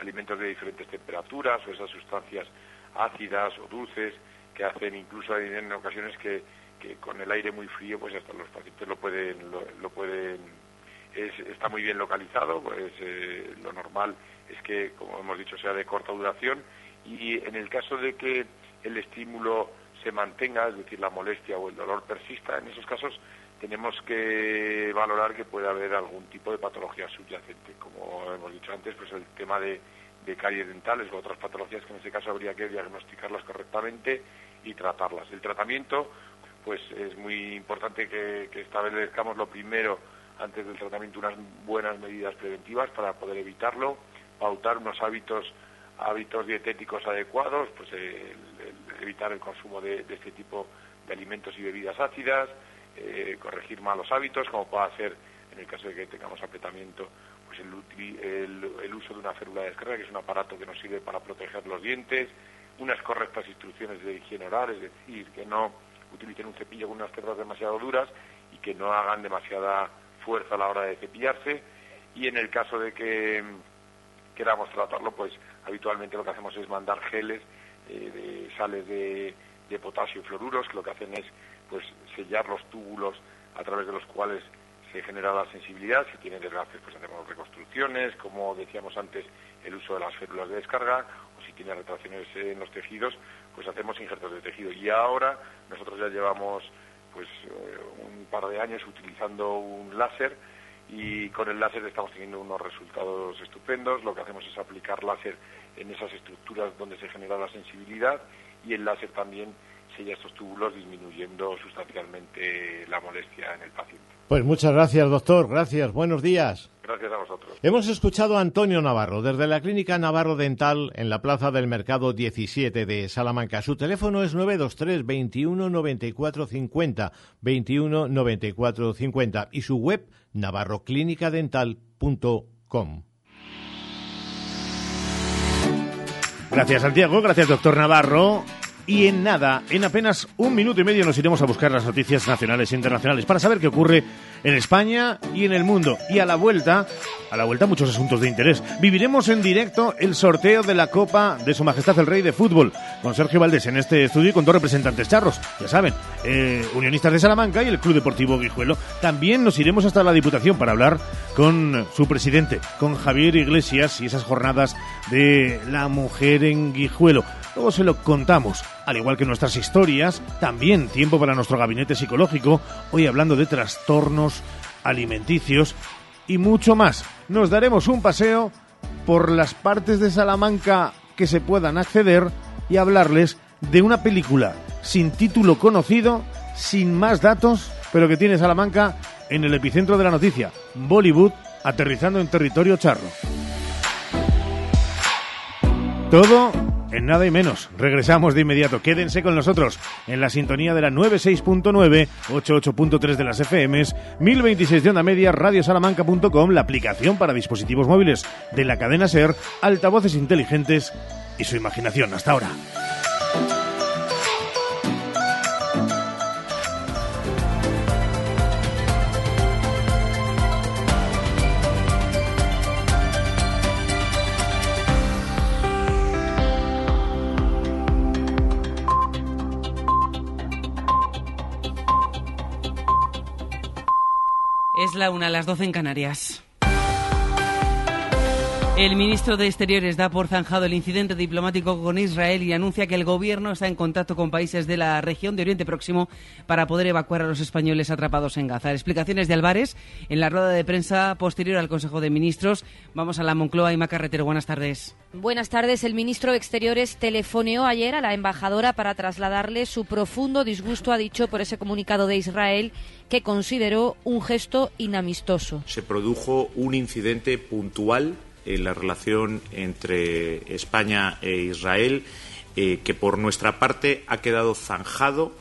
alimentos de diferentes temperaturas o esas sustancias ácidas o dulces que hacen incluso en ocasiones que, con el aire muy frío pues hasta los pacientes lo pueden lo, pueden está muy bien localizado pues eh, lo normal es que, como hemos dicho, sea de corta duración y en el caso de que el estímulo se mantenga, es decir, la molestia o el dolor persista, en esos casos tenemos que valorar que puede haber algún tipo de patología subyacente, como hemos dicho antes, pues el tema de, de caries dentales u otras patologías que en ese caso habría que diagnosticarlas correctamente y tratarlas. El tratamiento, pues es muy importante que, que establezcamos lo primero antes del tratamiento unas buenas medidas preventivas para poder evitarlo pautar unos hábitos hábitos dietéticos adecuados, pues evitar el consumo de, este tipo de alimentos y bebidas ácidas, eh, corregir malos hábitos, como puede ser en el caso de que tengamos apretamiento, pues el, uso de una férula de descarga, que es un aparato que nos sirve para proteger los dientes, unas correctas instrucciones de higiene oral, es decir, que no utilicen un cepillo con unas cerdas demasiado duras y que no hagan demasiada fuerza a la hora de cepillarse, y en el caso de que queramos tratarlo, pues habitualmente lo que hacemos es mandar geles eh, de sales de, potasio y fluoruros, que lo que hacen es pues sellar los túbulos a través de los cuales se genera la sensibilidad. Si tiene desgastes, pues hacemos reconstrucciones, como decíamos antes, el uso de las férulas de descarga, o si tiene retracciones en los tejidos, pues hacemos injertos de tejido. Y ahora nosotros ya llevamos pues eh, un par de años utilizando un láser y con el láser estamos teniendo unos resultados estupendos. Lo que hacemos es aplicar láser en esas estructuras donde se genera la sensibilidad y el láser también sella estos túbulos disminuyendo sustancialmente la molestia en el paciente. Pues muchas gracias, doctor. Gracias. Buenos días. Gracias a vosotros. Hemos escuchado a Antonio Navarro desde la Clínica Navarro Dental en la Plaza del Mercado 17 de Salamanca. Su teléfono es 923 21 94 50 21 94 50 y su web navarroclinicadental.com. Gracias Santiago, gracias doctor Navarro. Y en nada, en apenas un minuto y medio nos iremos a buscar las noticias nacionales e internacionales para saber qué ocurre en España y en el mundo. Y a la vuelta, a la vuelta muchos asuntos de interés. Viviremos en directo el sorteo de la Copa de Su Majestad el Rey de Fútbol con Sergio Valdés en este estudio y con dos representantes charros, ya saben, eh, Unionistas de Salamanca y el Club Deportivo Guijuelo. También nos iremos hasta la Diputación para hablar con su presidente, con Javier Iglesias y esas jornadas de la mujer en Guijuelo. Luego se lo contamos, al igual que nuestras historias, también tiempo para nuestro gabinete psicológico, hoy hablando de trastornos alimenticios y mucho más. nos daremos un paseo por las partes de Salamanca que se puedan acceder y hablarles de una película sin título conocido, sin más datos, pero que tiene Salamanca en el epicentro de la noticia, Bollywood aterrizando en territorio charro. Todo en nada y menos. Regresamos de inmediato. Quédense con nosotros en la sintonía de la 96.9, 88.3 de las FMs, 1026 de onda media, radiosalamanca.com, la aplicación para dispositivos móviles de la cadena SER, altavoces inteligentes y su imaginación. Hasta ahora. La una, las 12 en Canarias. El ministro de Exteriores da por zanjado el incidente diplomático con Israel y anuncia que el gobierno está en contacto con países de la región de Oriente Próximo para poder evacuar a los españoles atrapados en Gaza. Explicaciones de Álvarez en la rueda de prensa posterior al Consejo de Ministros. Vamos a la Moncloa y Macarretero. Buenas tardes. Buenas tardes. El ministro de Exteriores telefoneó ayer a la embajadora para trasladarle su profundo disgusto, ha dicho, por ese comunicado de Israel que consideró un gesto inamistoso. Se produjo un incidente puntual en la relación entre España e Israel, eh, que por nuestra parte ha quedado zanjado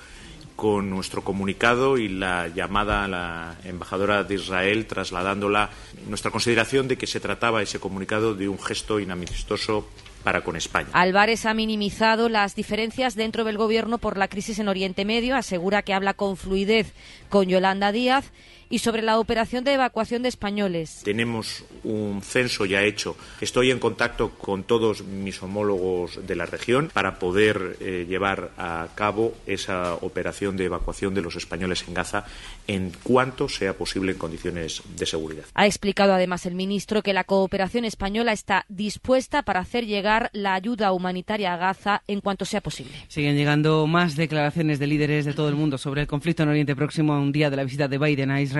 con nuestro comunicado y la llamada a la embajadora de Israel trasladándola. Nuestra consideración de que se trataba ese comunicado de un gesto inamistoso para con España. Álvarez ha minimizado las diferencias dentro del Gobierno por la crisis en Oriente Medio, asegura que habla con fluidez con Yolanda Díaz y sobre la operación de evacuación de españoles. Tenemos un censo ya hecho. Estoy en contacto con todos mis homólogos de la región para poder eh, llevar a cabo esa operación de evacuación de los españoles en Gaza en cuanto sea posible en condiciones de seguridad. Ha explicado además el ministro que la cooperación española está dispuesta para hacer llegar la ayuda humanitaria a Gaza en cuanto sea posible. Siguen llegando más declaraciones de líderes de todo el mundo sobre el conflicto en Oriente Próximo a un día de la visita de Biden a Israel.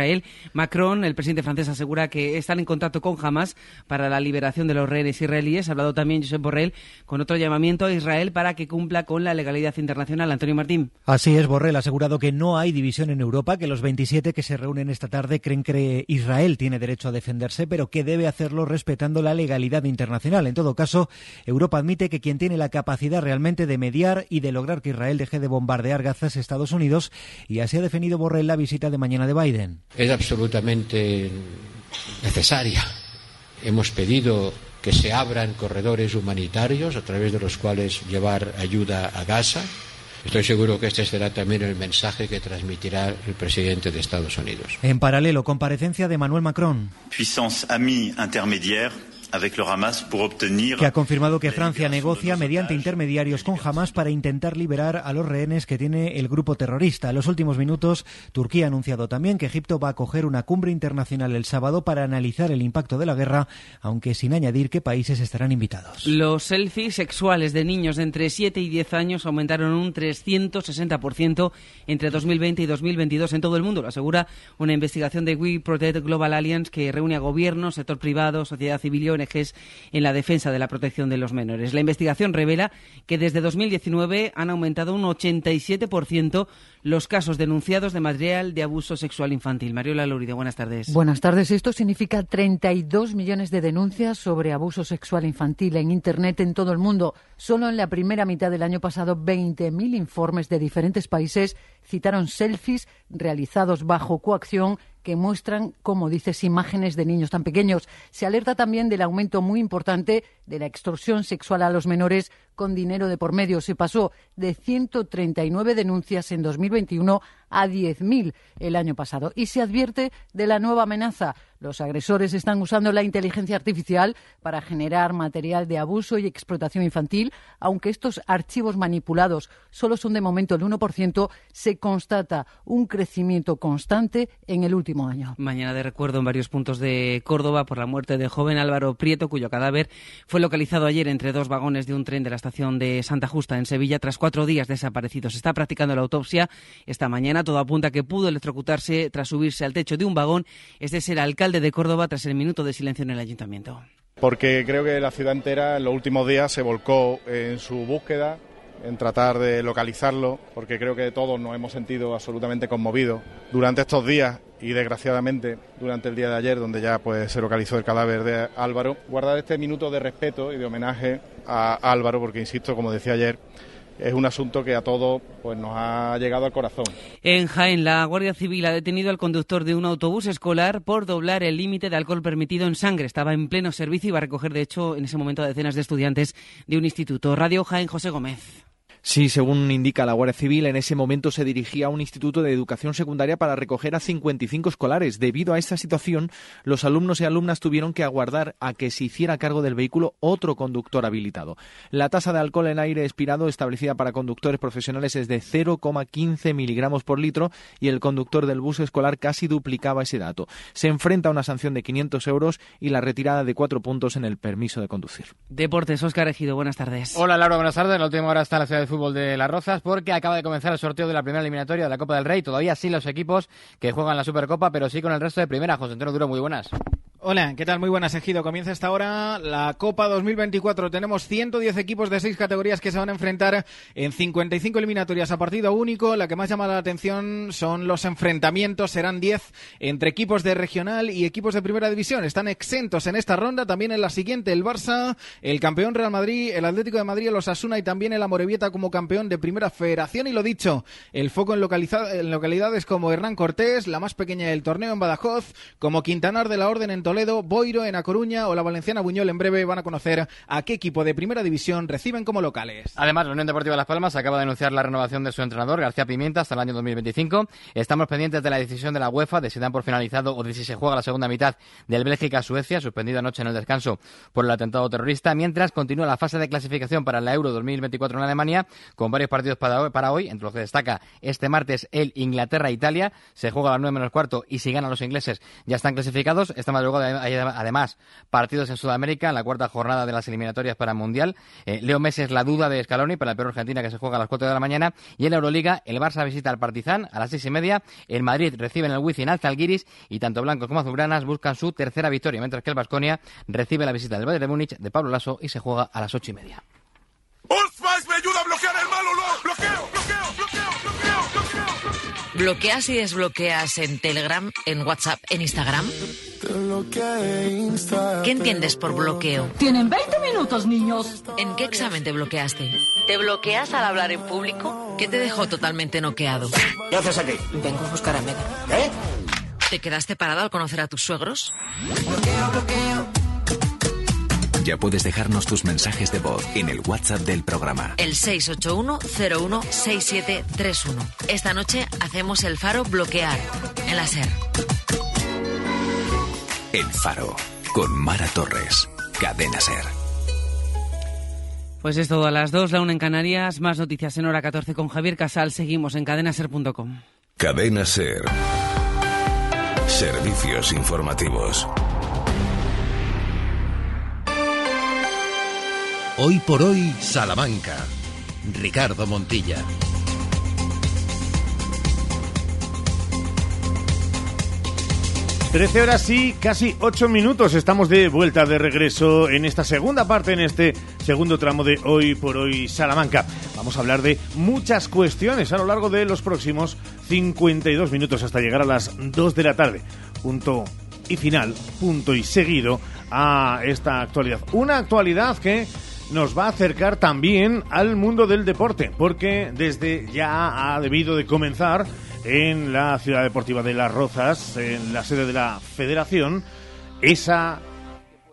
Macron, el presidente francés, asegura que están en contacto con Hamas para la liberación de los rehenes israelíes. Ha hablado también Josep Borrell con otro llamamiento a Israel para que cumpla con la legalidad internacional. Antonio Martín. Así es, Borrell ha asegurado que no hay división en Europa, que los 27 que se reúnen esta tarde creen que Israel tiene derecho a defenderse, pero que debe hacerlo respetando la legalidad internacional. En todo caso, Europa admite que quien tiene la capacidad realmente de mediar y de lograr que Israel deje de bombardear Gaza es Estados Unidos, y así ha definido Borrell la visita de mañana de Biden es absolutamente necesaria. Hemos pedido que se abran corredores humanitarios a través de los cuales llevar ayuda a Gaza. Estoy seguro que este será también el mensaje que transmitirá el presidente de Estados Unidos. En paralelo, comparecencia de Manuel Macron. Puissance amie intermédiaire que ha confirmado que Francia negocia mediante intermediarios con Hamas para intentar liberar a los rehenes que tiene el grupo terrorista. En los últimos minutos, Turquía ha anunciado también que Egipto va a acoger una cumbre internacional el sábado para analizar el impacto de la guerra, aunque sin añadir qué países estarán invitados. Los selfies sexuales de niños de entre 7 y 10 años aumentaron un 360% entre 2020 y 2022 en todo el mundo, lo asegura una investigación de We Protect Global Alliance que reúne a gobiernos, sector privado, sociedad civil y en la defensa de la protección de los menores. La investigación revela que desde 2019 han aumentado un 87% los casos denunciados de material de abuso sexual infantil. Mariola Lurido, buenas tardes. Buenas tardes. Esto significa 32 millones de denuncias sobre abuso sexual infantil en Internet en todo el mundo. Solo en la primera mitad del año pasado, 20.000 informes de diferentes países citaron selfies realizados bajo coacción que muestran, como dices, imágenes de niños tan pequeños. Se alerta también del aumento muy importante de la extorsión sexual a los menores con dinero de por medio. Se pasó de 139 denuncias en 2021 a 10.000 el año pasado. Y se advierte de la nueva amenaza. Los agresores están usando la inteligencia artificial para generar material de abuso y explotación infantil. Aunque estos archivos manipulados solo son de momento el 1%, se constata un crecimiento constante en el último año. Mañana de recuerdo en varios puntos de Córdoba por la muerte del joven Álvaro Prieto, cuyo cadáver fue localizado ayer entre dos vagones de un tren de la estación de Santa Justa, en Sevilla, tras cuatro días desaparecidos. Se está practicando la autopsia esta mañana. Todo apunta que pudo electrocutarse tras subirse al techo de un vagón. Este es el alcalde de Córdoba tras el minuto de silencio en el ayuntamiento. Porque creo que la ciudad entera en los últimos días se volcó en su búsqueda en tratar de localizarlo, porque creo que todos nos hemos sentido absolutamente conmovidos durante estos días y desgraciadamente durante el día de ayer, donde ya pues se localizó el cadáver de Álvaro, guardar este minuto de respeto y de homenaje a Álvaro, porque insisto, como decía ayer, es un asunto que a todos pues nos ha llegado al corazón. En Jaén, la Guardia Civil ha detenido al conductor de un autobús escolar por doblar el límite de alcohol permitido en sangre. Estaba en pleno servicio y iba a recoger, de hecho, en ese momento a decenas de estudiantes de un instituto. Radio Jaén, José Gómez. Sí, según indica la Guardia Civil, en ese momento se dirigía a un instituto de educación secundaria para recoger a 55 escolares. Debido a esta situación, los alumnos y alumnas tuvieron que aguardar a que se hiciera cargo del vehículo otro conductor habilitado. La tasa de alcohol en aire expirado establecida para conductores profesionales es de 0,15 miligramos por litro y el conductor del bus escolar casi duplicaba ese dato. Se enfrenta a una sanción de 500 euros y la retirada de cuatro puntos en el permiso de conducir. Deportes, Oscar Ejido, buenas tardes. Hola Laura, buenas tardes. La última hora está en la ciudad de fútbol de Las Rozas porque acaba de comenzar el sorteo de la primera eliminatoria de la Copa del Rey. Todavía sin los equipos que juegan la Supercopa, pero sí con el resto de primera. José Antonio Duro, muy buenas. Hola, ¿qué tal? Muy buenas, Ejido. Comienza esta hora la Copa 2024. Tenemos 110 equipos de seis categorías que se van a enfrentar en 55 eliminatorias a partido único. La que más llama la atención son los enfrentamientos. Serán 10 entre equipos de regional y equipos de primera división. Están exentos en esta ronda. También en la siguiente el Barça, el campeón Real Madrid, el Atlético de Madrid, el Osasuna y también el Amorebieta como campeón de primera federación. Y lo dicho, el foco en, en localidades como Hernán Cortés, la más pequeña del torneo en Badajoz, como Quintanar de la Orden en Toledo Toledo, Boiro en A Coruña o la Valenciana Buñol en breve van a conocer a qué equipo de primera división reciben como locales. Además, la Unión Deportiva Las Palmas acaba de anunciar la renovación de su entrenador, García Pimienta, hasta el año 2025. Estamos pendientes de la decisión de la UEFA de si dan por finalizado o de si se juega la segunda mitad del Bélgica-Suecia, suspendido anoche en el descanso por el atentado terrorista, mientras continúa la fase de clasificación para la Euro 2024 en Alemania, con varios partidos para hoy, entre los que destaca este martes el Inglaterra-Italia. Se juega a las 9 menos cuarto y si ganan los ingleses ya están clasificados. Esta madrugada hay además partidos en Sudamérica en la cuarta jornada de las eliminatorias para el Mundial. Eh, Leo Messi es la duda de Scaloni para el Perú Argentina que se juega a las 4 de la mañana. Y en la Euroliga, el Barça visita al Partizan a las seis y media. El Madrid recibe en el Wizzing al Zalgiris y tanto blancos como azulgranas buscan su tercera victoria, mientras que el Basconia recibe la visita del Bayern de Múnich de Pablo Lasso y se juega a las ocho y media. me ayuda a bloquear el malo, bloqueo, bloqueo, bloqueo, bloqueo, bloqueo. ¿Bloqueas y desbloqueas en Telegram, en WhatsApp, en Instagram? ¿Qué entiendes por bloqueo? Tienen 20 minutos, niños. ¿En qué examen te bloqueaste? ¿Te bloqueas al hablar en público? ¿Qué te dejó totalmente noqueado? ¿Qué haces aquí? Vengo a buscar a Megan. ¿Eh? ¿Te quedaste parado al conocer a tus suegros? Bloqueo, bloqueo. Ya puedes dejarnos tus mensajes de voz en el WhatsApp del programa. El 681-016731. Esta noche hacemos el faro bloquear en la SER. El Faro, con Mara Torres. Cadena Ser. Pues es todo a las 2, la una en Canarias. Más noticias en hora 14 con Javier Casal. Seguimos en cadenaser.com. Cadena Ser. Servicios informativos. Hoy por hoy, Salamanca. Ricardo Montilla. 13 horas y casi 8 minutos. Estamos de vuelta de regreso en esta segunda parte, en este segundo tramo de Hoy por Hoy Salamanca. Vamos a hablar de muchas cuestiones a lo largo de los próximos 52 minutos hasta llegar a las 2 de la tarde. Punto y final, punto y seguido a esta actualidad. Una actualidad que nos va a acercar también al mundo del deporte, porque desde ya ha debido de comenzar en la ciudad deportiva de Las Rozas, en la sede de la Federación, esa,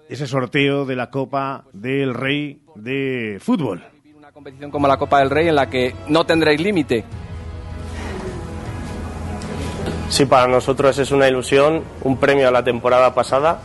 ese sorteo de la Copa del Rey de Fútbol. Una competición como la Copa del Rey en la que no tendréis límite. Sí, para nosotros es una ilusión, un premio a la temporada pasada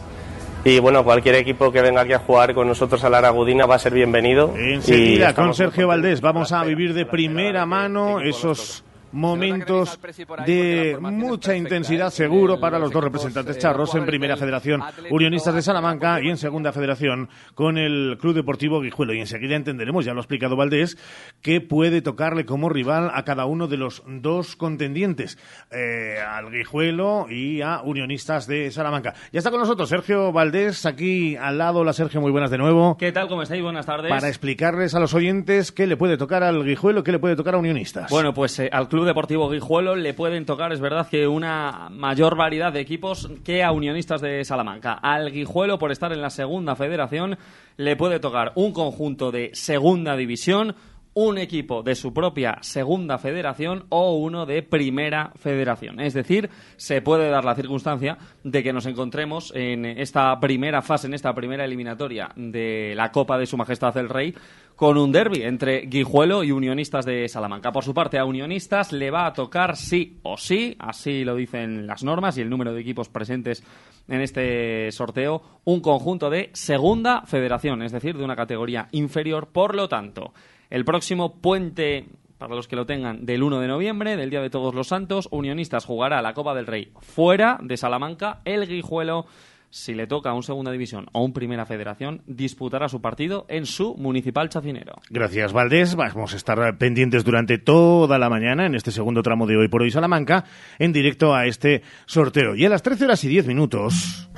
y bueno, cualquier equipo que venga aquí a jugar con nosotros a la Aragudina va a ser bienvenido. Enseguida, con Sergio Valdés, vamos a vivir de primera mano esos momentos de mucha intensidad seguro para los dos representantes charros en Primera Federación Unionistas de Salamanca y en Segunda Federación con el Club Deportivo Guijuelo. Y enseguida entenderemos, ya lo ha explicado Valdés, que puede tocarle como rival a cada uno de los dos contendientes, eh, al Guijuelo y a Unionistas de Salamanca. Ya está con nosotros Sergio Valdés, aquí al lado. Hola Sergio, muy buenas de nuevo. ¿Qué tal? ¿Cómo estáis? Buenas tardes. Para explicarles a los oyentes qué le puede tocar al Guijuelo, qué le puede tocar a Unionistas. Bueno, pues eh, al Club Deportivo Guijuelo le pueden tocar, es verdad, que una mayor variedad de equipos que a Unionistas de Salamanca. Al Guijuelo, por estar en la segunda federación, le puede tocar un conjunto de segunda división, un equipo de su propia segunda federación o uno de primera federación. Es decir, se puede dar la circunstancia de que nos encontremos en esta primera fase, en esta primera eliminatoria de la Copa de Su Majestad el Rey, con un derby entre Guijuelo y Unionistas de Salamanca. Por su parte, a Unionistas le va a tocar sí o sí, así lo dicen las normas y el número de equipos presentes en este sorteo, un conjunto de segunda federación, es decir, de una categoría inferior. Por lo tanto, el próximo puente, para los que lo tengan, del 1 de noviembre, del Día de Todos los Santos, Unionistas jugará la Copa del Rey fuera de Salamanca, el Guijuelo si le toca a un segunda división o un primera federación, disputará su partido en su municipal chacinero. Gracias, Valdés. Vamos a estar pendientes durante toda la mañana en este segundo tramo de hoy por hoy Salamanca, en directo a este sorteo. Y a las 13 horas y 10 minutos.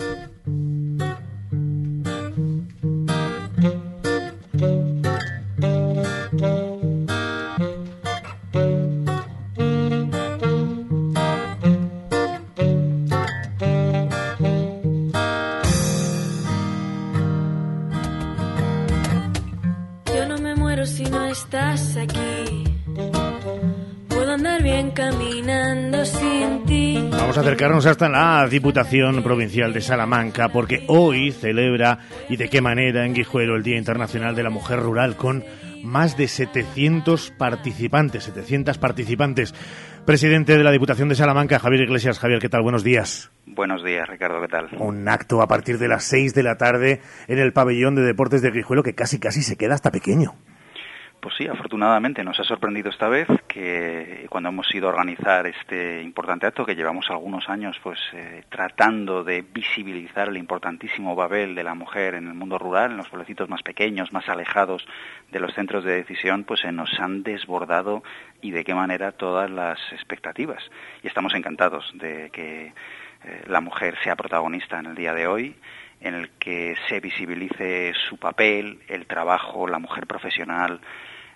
Acercarnos hasta la Diputación Provincial de Salamanca porque hoy celebra y de qué manera en Guijuelo el Día Internacional de la Mujer Rural con más de 700 participantes, 700 participantes. Presidente de la Diputación de Salamanca, Javier Iglesias. Javier, ¿qué tal? Buenos días. Buenos días, Ricardo, ¿qué tal? Un acto a partir de las 6 de la tarde en el pabellón de deportes de Guijuelo que casi casi se queda hasta pequeño. Pues sí, afortunadamente nos ha sorprendido esta vez que cuando hemos ido a organizar este importante acto que llevamos algunos años pues eh, tratando de visibilizar el importantísimo papel de la mujer en el mundo rural, en los pueblecitos más pequeños, más alejados de los centros de decisión, pues se nos han desbordado y de qué manera todas las expectativas. Y estamos encantados de que eh, la mujer sea protagonista en el día de hoy en el que se visibilice su papel, el trabajo, la mujer profesional,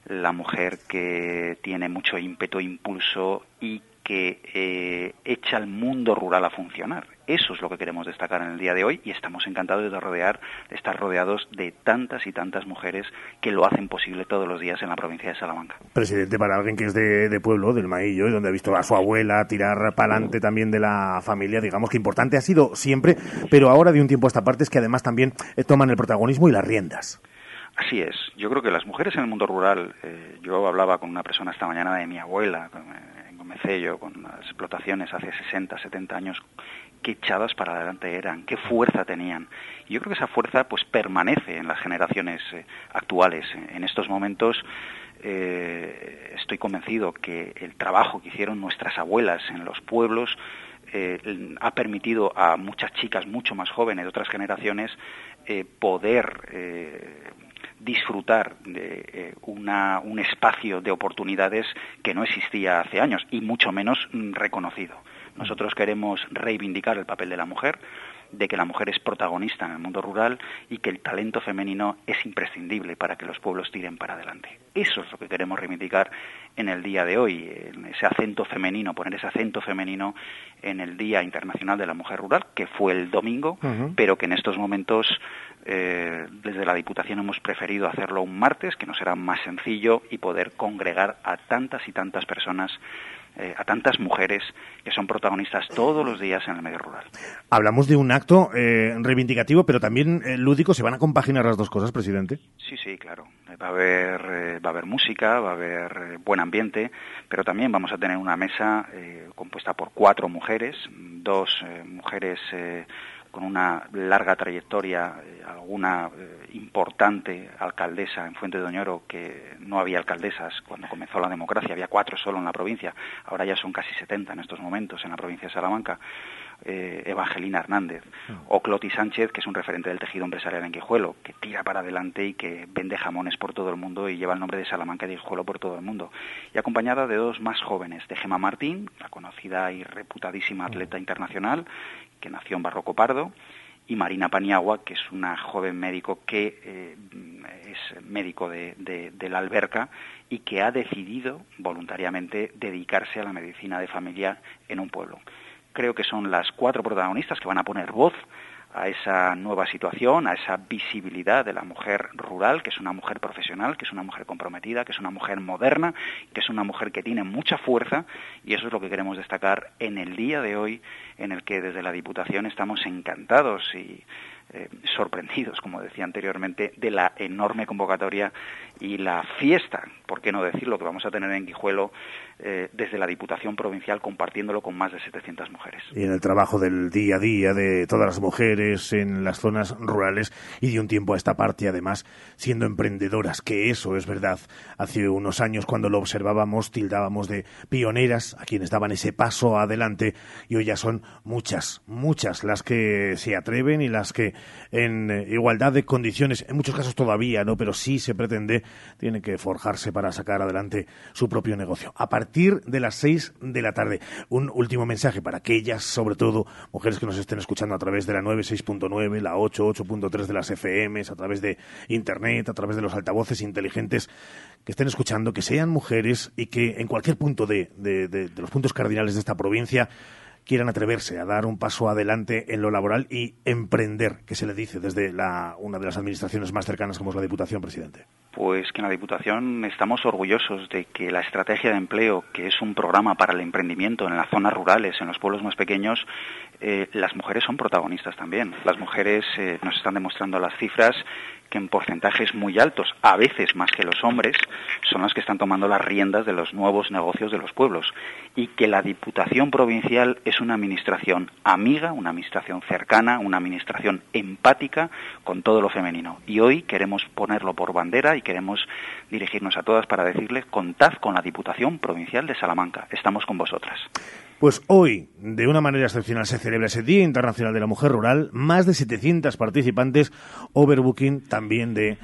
la mujer que tiene mucho ímpetu, impulso y que eh, echa al mundo rural a funcionar. Eso es lo que queremos destacar en el día de hoy y estamos encantados de rodear, de estar rodeados de tantas y tantas mujeres que lo hacen posible todos los días en la provincia de Salamanca. Presidente, para alguien que es de, pueblo, del Maillo, y donde ha visto a su abuela tirar para adelante también de la familia, digamos que importante ha sido siempre, pero ahora de un tiempo a esta parte es que además también toman el protagonismo y las riendas. Así es. Yo creo que las mujeres en el mundo rural, eh, yo hablaba con una persona esta mañana de mi abuela, eh, en Gomecello, con las explotaciones hace 60, 70 años, qué echadas para adelante eran, qué fuerza tenían. Y yo creo que esa fuerza pues permanece en las generaciones eh, actuales. En estos momentos estoy convencido que el trabajo que hicieron nuestras abuelas en los pueblos ha permitido a muchas chicas mucho más jóvenes de otras generaciones poder disfrutar de eh, una, un espacio de oportunidades que no existía hace años y mucho menos mm, reconocido. Nosotros queremos reivindicar el papel de la mujer, de que la mujer es protagonista en el mundo rural y que el talento femenino es imprescindible para que los pueblos tiren para adelante. Eso es lo que queremos reivindicar en el día de hoy, ese acento femenino, poner ese acento femenino en el Día Internacional de la Mujer Rural, que fue el domingo, pero que en estos momentos eh, desde la Diputación hemos preferido hacerlo un martes, que nos será más sencillo y poder congregar a tantas y tantas personas, eh, a tantas mujeres que son protagonistas todos los días en el medio rural. Hablamos de un acto eh, reivindicativo, pero también lúdico. ¿Se van a compaginar las dos cosas, presidente? Sí, sí, claro. Va a haber, va a haber música, va a haber buen ambiente, pero también vamos a tener una mesa compuesta por cuatro mujeres, dos mujeres con una larga trayectoria, eh, alguna eh, importante alcaldesa en Fuente de Oñoro, que no había alcaldesas cuando comenzó la democracia, había cuatro solo en la provincia, ahora ya son casi 70 en estos momentos en la provincia de Salamanca, eh, Evangelina Hernández, o Cloti Sánchez, que es un referente del tejido empresarial en Guijuelo, que tira para adelante y que vende jamones por todo el mundo y lleva el nombre de Salamanca de Guijuelo por todo el mundo. Y acompañada de dos más jóvenes, de Gema Martín, la conocida y reputadísima atleta internacional, que nació en Barroco Pardo, y Marina Paniagua, que es una joven médico que eh, es médico de, de, de, la alberca y que ha decidido voluntariamente dedicarse a la medicina de familia en un pueblo. Creo que son las cuatro protagonistas que van a poner voz a esa nueva situación, a esa visibilidad de la mujer rural, que es una mujer profesional, que es una mujer comprometida, que es una mujer moderna, que es una mujer que tiene mucha fuerza y eso es lo que queremos destacar en el día de hoy en el que desde la Diputación estamos encantados y eh, sorprendidos, como decía anteriormente, de la enorme convocatoria y la fiesta, por qué no decirlo, que vamos a tener en Guijuelo eh, desde la Diputación Provincial compartiéndolo con más de 700 mujeres. Y en el trabajo del día a día de todas las mujeres en las zonas rurales y de un tiempo a esta parte, además, siendo emprendedoras, que eso es verdad. Hace unos años, cuando lo observábamos, tildábamos de pioneras a quienes daban ese paso adelante y hoy ya son muchas, muchas las que se atreven y las que en igualdad de condiciones, en muchos casos todavía, ¿no? Pero sí se pretende, tienen que forjarse para sacar adelante su propio negocio. Partir de las seis de la tarde. Un último mensaje para aquellas, sobre todo, mujeres que nos estén escuchando a través de la 96.9, la 8, 8.3 de las FMs, a través de Internet, a través de los altavoces inteligentes, que estén escuchando, que sean mujeres y que en cualquier punto de, de, de, de los puntos cardinales de esta provincia quieran atreverse a dar un paso adelante en lo laboral y emprender, que se le dice desde la, una de las administraciones más cercanas como es la Diputación, presidente? Pues que en la Diputación estamos orgullosos de que la estrategia de empleo, que es un programa para el emprendimiento en las zonas rurales, en los pueblos más pequeños, eh, las mujeres son protagonistas también. Las mujeres eh, nos están demostrando las cifras que en porcentajes muy altos, a veces más que los hombres, son las que están tomando las riendas de los nuevos negocios de los pueblos. Y que la Diputación Provincial es una administración amiga, una administración cercana, una administración empática con todo lo femenino. Y hoy queremos ponerlo por bandera y queremos dirigirnos a todas para decirles, contad con la Diputación Provincial de Salamanca, estamos con vosotras. Pues hoy, de una manera excepcional, se celebra ese Día Internacional de la Mujer Rural. Más de 700 participantes, overbooking también de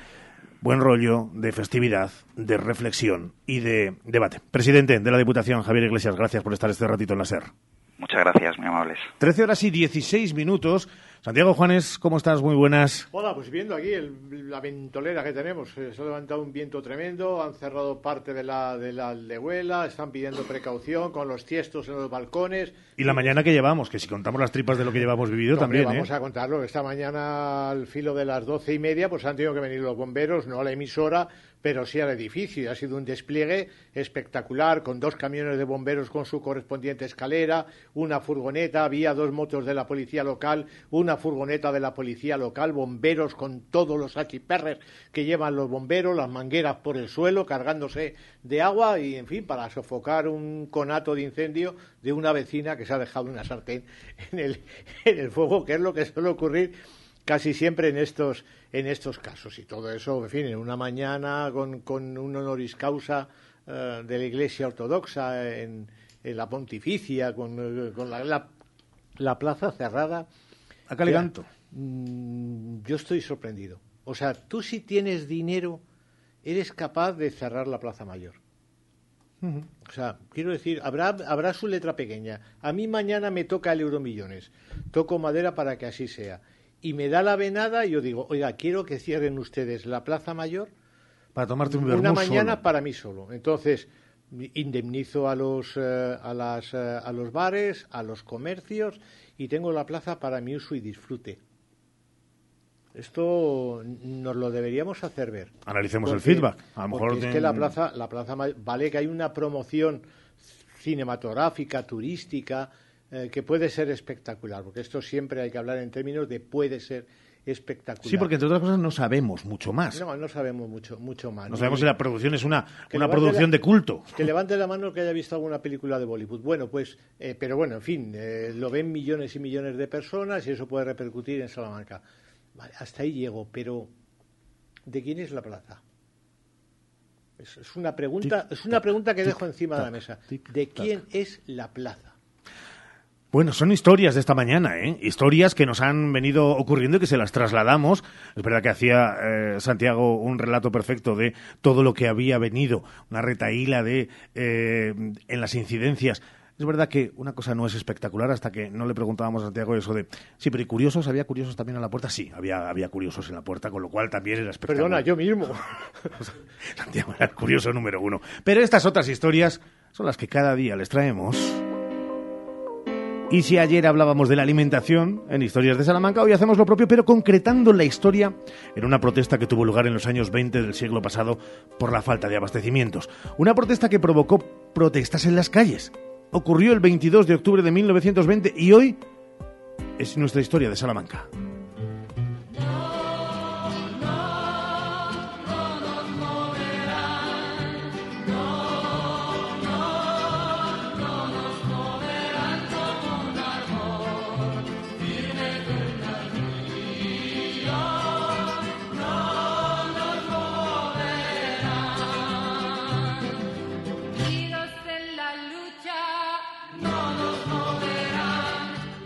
buen rollo, de festividad, de reflexión y de debate. Presidente de la Diputación, Javier Iglesias, gracias por estar este ratito en la SER. Muchas gracias, muy amables. 13 horas y 16 minutos. Santiago Juanes, ¿cómo estás? Muy buenas. Hola, pues viendo aquí el, la ventolera que tenemos. Se ha levantado un viento tremendo, han cerrado parte de la, de la aldehuela, están pidiendo precaución con los tiestos en los balcones. Y la mañana que llevamos, que si contamos las tripas de lo que llevamos vivido también. Vamos ¿eh? a contarlo. Esta mañana, al filo de las doce y media, pues han tenido que venir los bomberos, no a la emisora, pero sí al edificio. Ha sido un despliegue espectacular, con dos camiones de bomberos con su correspondiente escalera, una furgoneta, había dos motos de la policía local, una furgoneta de la policía local, bomberos con todos los achiperres que llevan los bomberos, las mangueras por el suelo, cargándose de agua y, en fin, para sofocar un conato de incendio de una vecina que se ha dejado una sartén en el fuego, que es lo que suele ocurrir casi siempre en estos en estos casos y todo eso en fin en una mañana con, con un honoris causa uh, de la Iglesia ortodoxa en, en la pontificia con, con la, la, la, plaza cerrada acá le canto mmm, yo estoy sorprendido o sea tú si tienes dinero eres capaz de cerrar la plaza mayor uh -huh. O sea, quiero decir, habrá, habrá su letra pequeña. A mí mañana me toca el Euromillones. Toco madera para que así sea y me da la venada y yo digo, oiga, quiero que cierren ustedes la Plaza Mayor para tomarte un una mañana solo. para mí solo. Entonces, indemnizo a los, eh, a, las, eh, a los bares, a los comercios y tengo la plaza para mi uso y disfrute. Esto nos lo deberíamos hacer ver. Analicemos porque, el feedback. A lo mejor es que la plaza, la plaza vale que hay una promoción cinematográfica, turística, eh, que puede ser espectacular, porque esto siempre hay que hablar en términos de puede ser espectacular. Sí, porque entre otras cosas no sabemos mucho más. No, no sabemos mucho, mucho más. No sabemos si la producción es una, una producción la- de culto. Que levante la mano el que haya visto alguna película de Bollywood. Bueno, pues, eh, pero bueno, en fin, eh, lo ven millones y millones de personas y eso puede repercutir en Salamanca. Vale, hasta ahí llego, pero ¿de quién es la plaza? Es, es una pregunta, es una pregunta que dejo encima de la mesa. ¿De quién es la plaza? Bueno, son historias de esta mañana, ¿eh? Historias que nos han venido ocurriendo y que se las trasladamos. Es verdad que hacía eh, Santiago un relato perfecto de todo lo que había venido, una retaíla de eh, en las incidencias. Es verdad que una cosa no es espectacular hasta que no le preguntábamos a Santiago eso de, sí, pero ¿y curiosos? ¿Había curiosos también en la puerta? Sí, había, había curiosos en la puerta, con lo cual también era espectacular. Perdona, yo mismo. Santiago era el curioso número uno. Pero estas otras historias son las que cada día les traemos. Y si ayer hablábamos de la alimentación en Historias de Salamanca, hoy hacemos lo propio, pero concretando la historia en una protesta que tuvo lugar en los años 20 del siglo pasado por la falta de abastecimientos. Una protesta que provocó protestas en las calles. Ocurrió el 22 de octubre de 1920 y hoy es nuestra historia de Salamanca.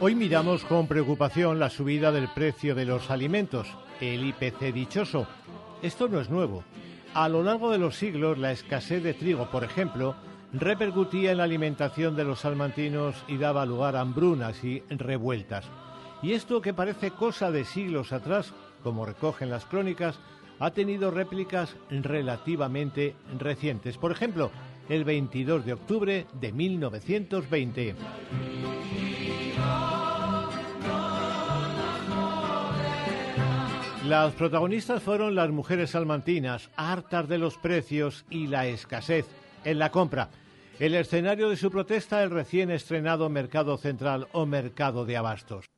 Hoy miramos con preocupación la subida del precio de los alimentos, el IPC dichoso. Esto no es nuevo. A lo largo de los siglos, la escasez de trigo, por ejemplo, repercutía en la alimentación de los salmantinos y daba lugar a hambrunas y revueltas. Y esto que parece cosa de siglos atrás, como recogen las crónicas, ha tenido réplicas relativamente recientes. Por ejemplo, el 22 de octubre de 1920. Las protagonistas fueron las mujeres salmantinas, hartas de los precios y la escasez en la compra. El escenario de su protesta, el recién estrenado Mercado Central o Mercado de Abastos.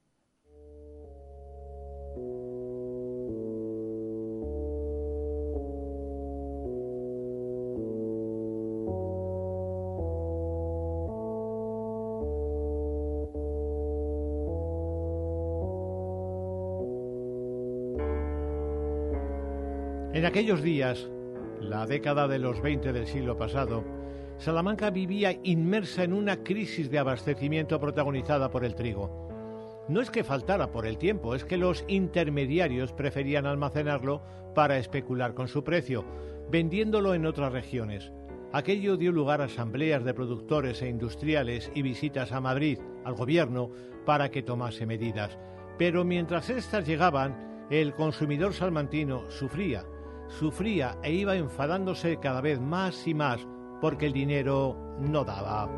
En aquellos días, la década de los 20 del siglo pasado, Salamanca vivía inmersa en una crisis de abastecimiento protagonizada por el trigo. No es que faltara por el tiempo, es que los intermediarios preferían almacenarlo para especular con su precio, vendiéndolo en otras regiones. Aquello dio lugar a asambleas de productores e industriales y visitas a Madrid, al gobierno, para que tomase medidas. Pero mientras éstas llegaban, el consumidor salmantino sufría, sufría e iba enfadándose cada vez más y más porque el dinero no daba.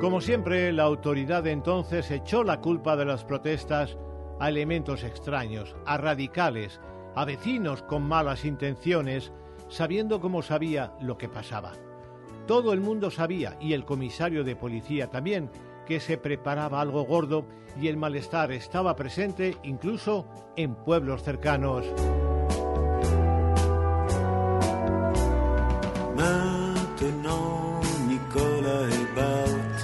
Como siempre, la autoridad de entonces echó la culpa de las protestas a elementos extraños, a radicales, a vecinos con malas intenciones, sabiendo como sabía lo que pasaba. Todo el mundo sabía, y el comisario de policía también, que se preparaba algo gordo y el malestar estaba presente incluso en pueblos cercanos. Maintenant, Nicolas et Bart,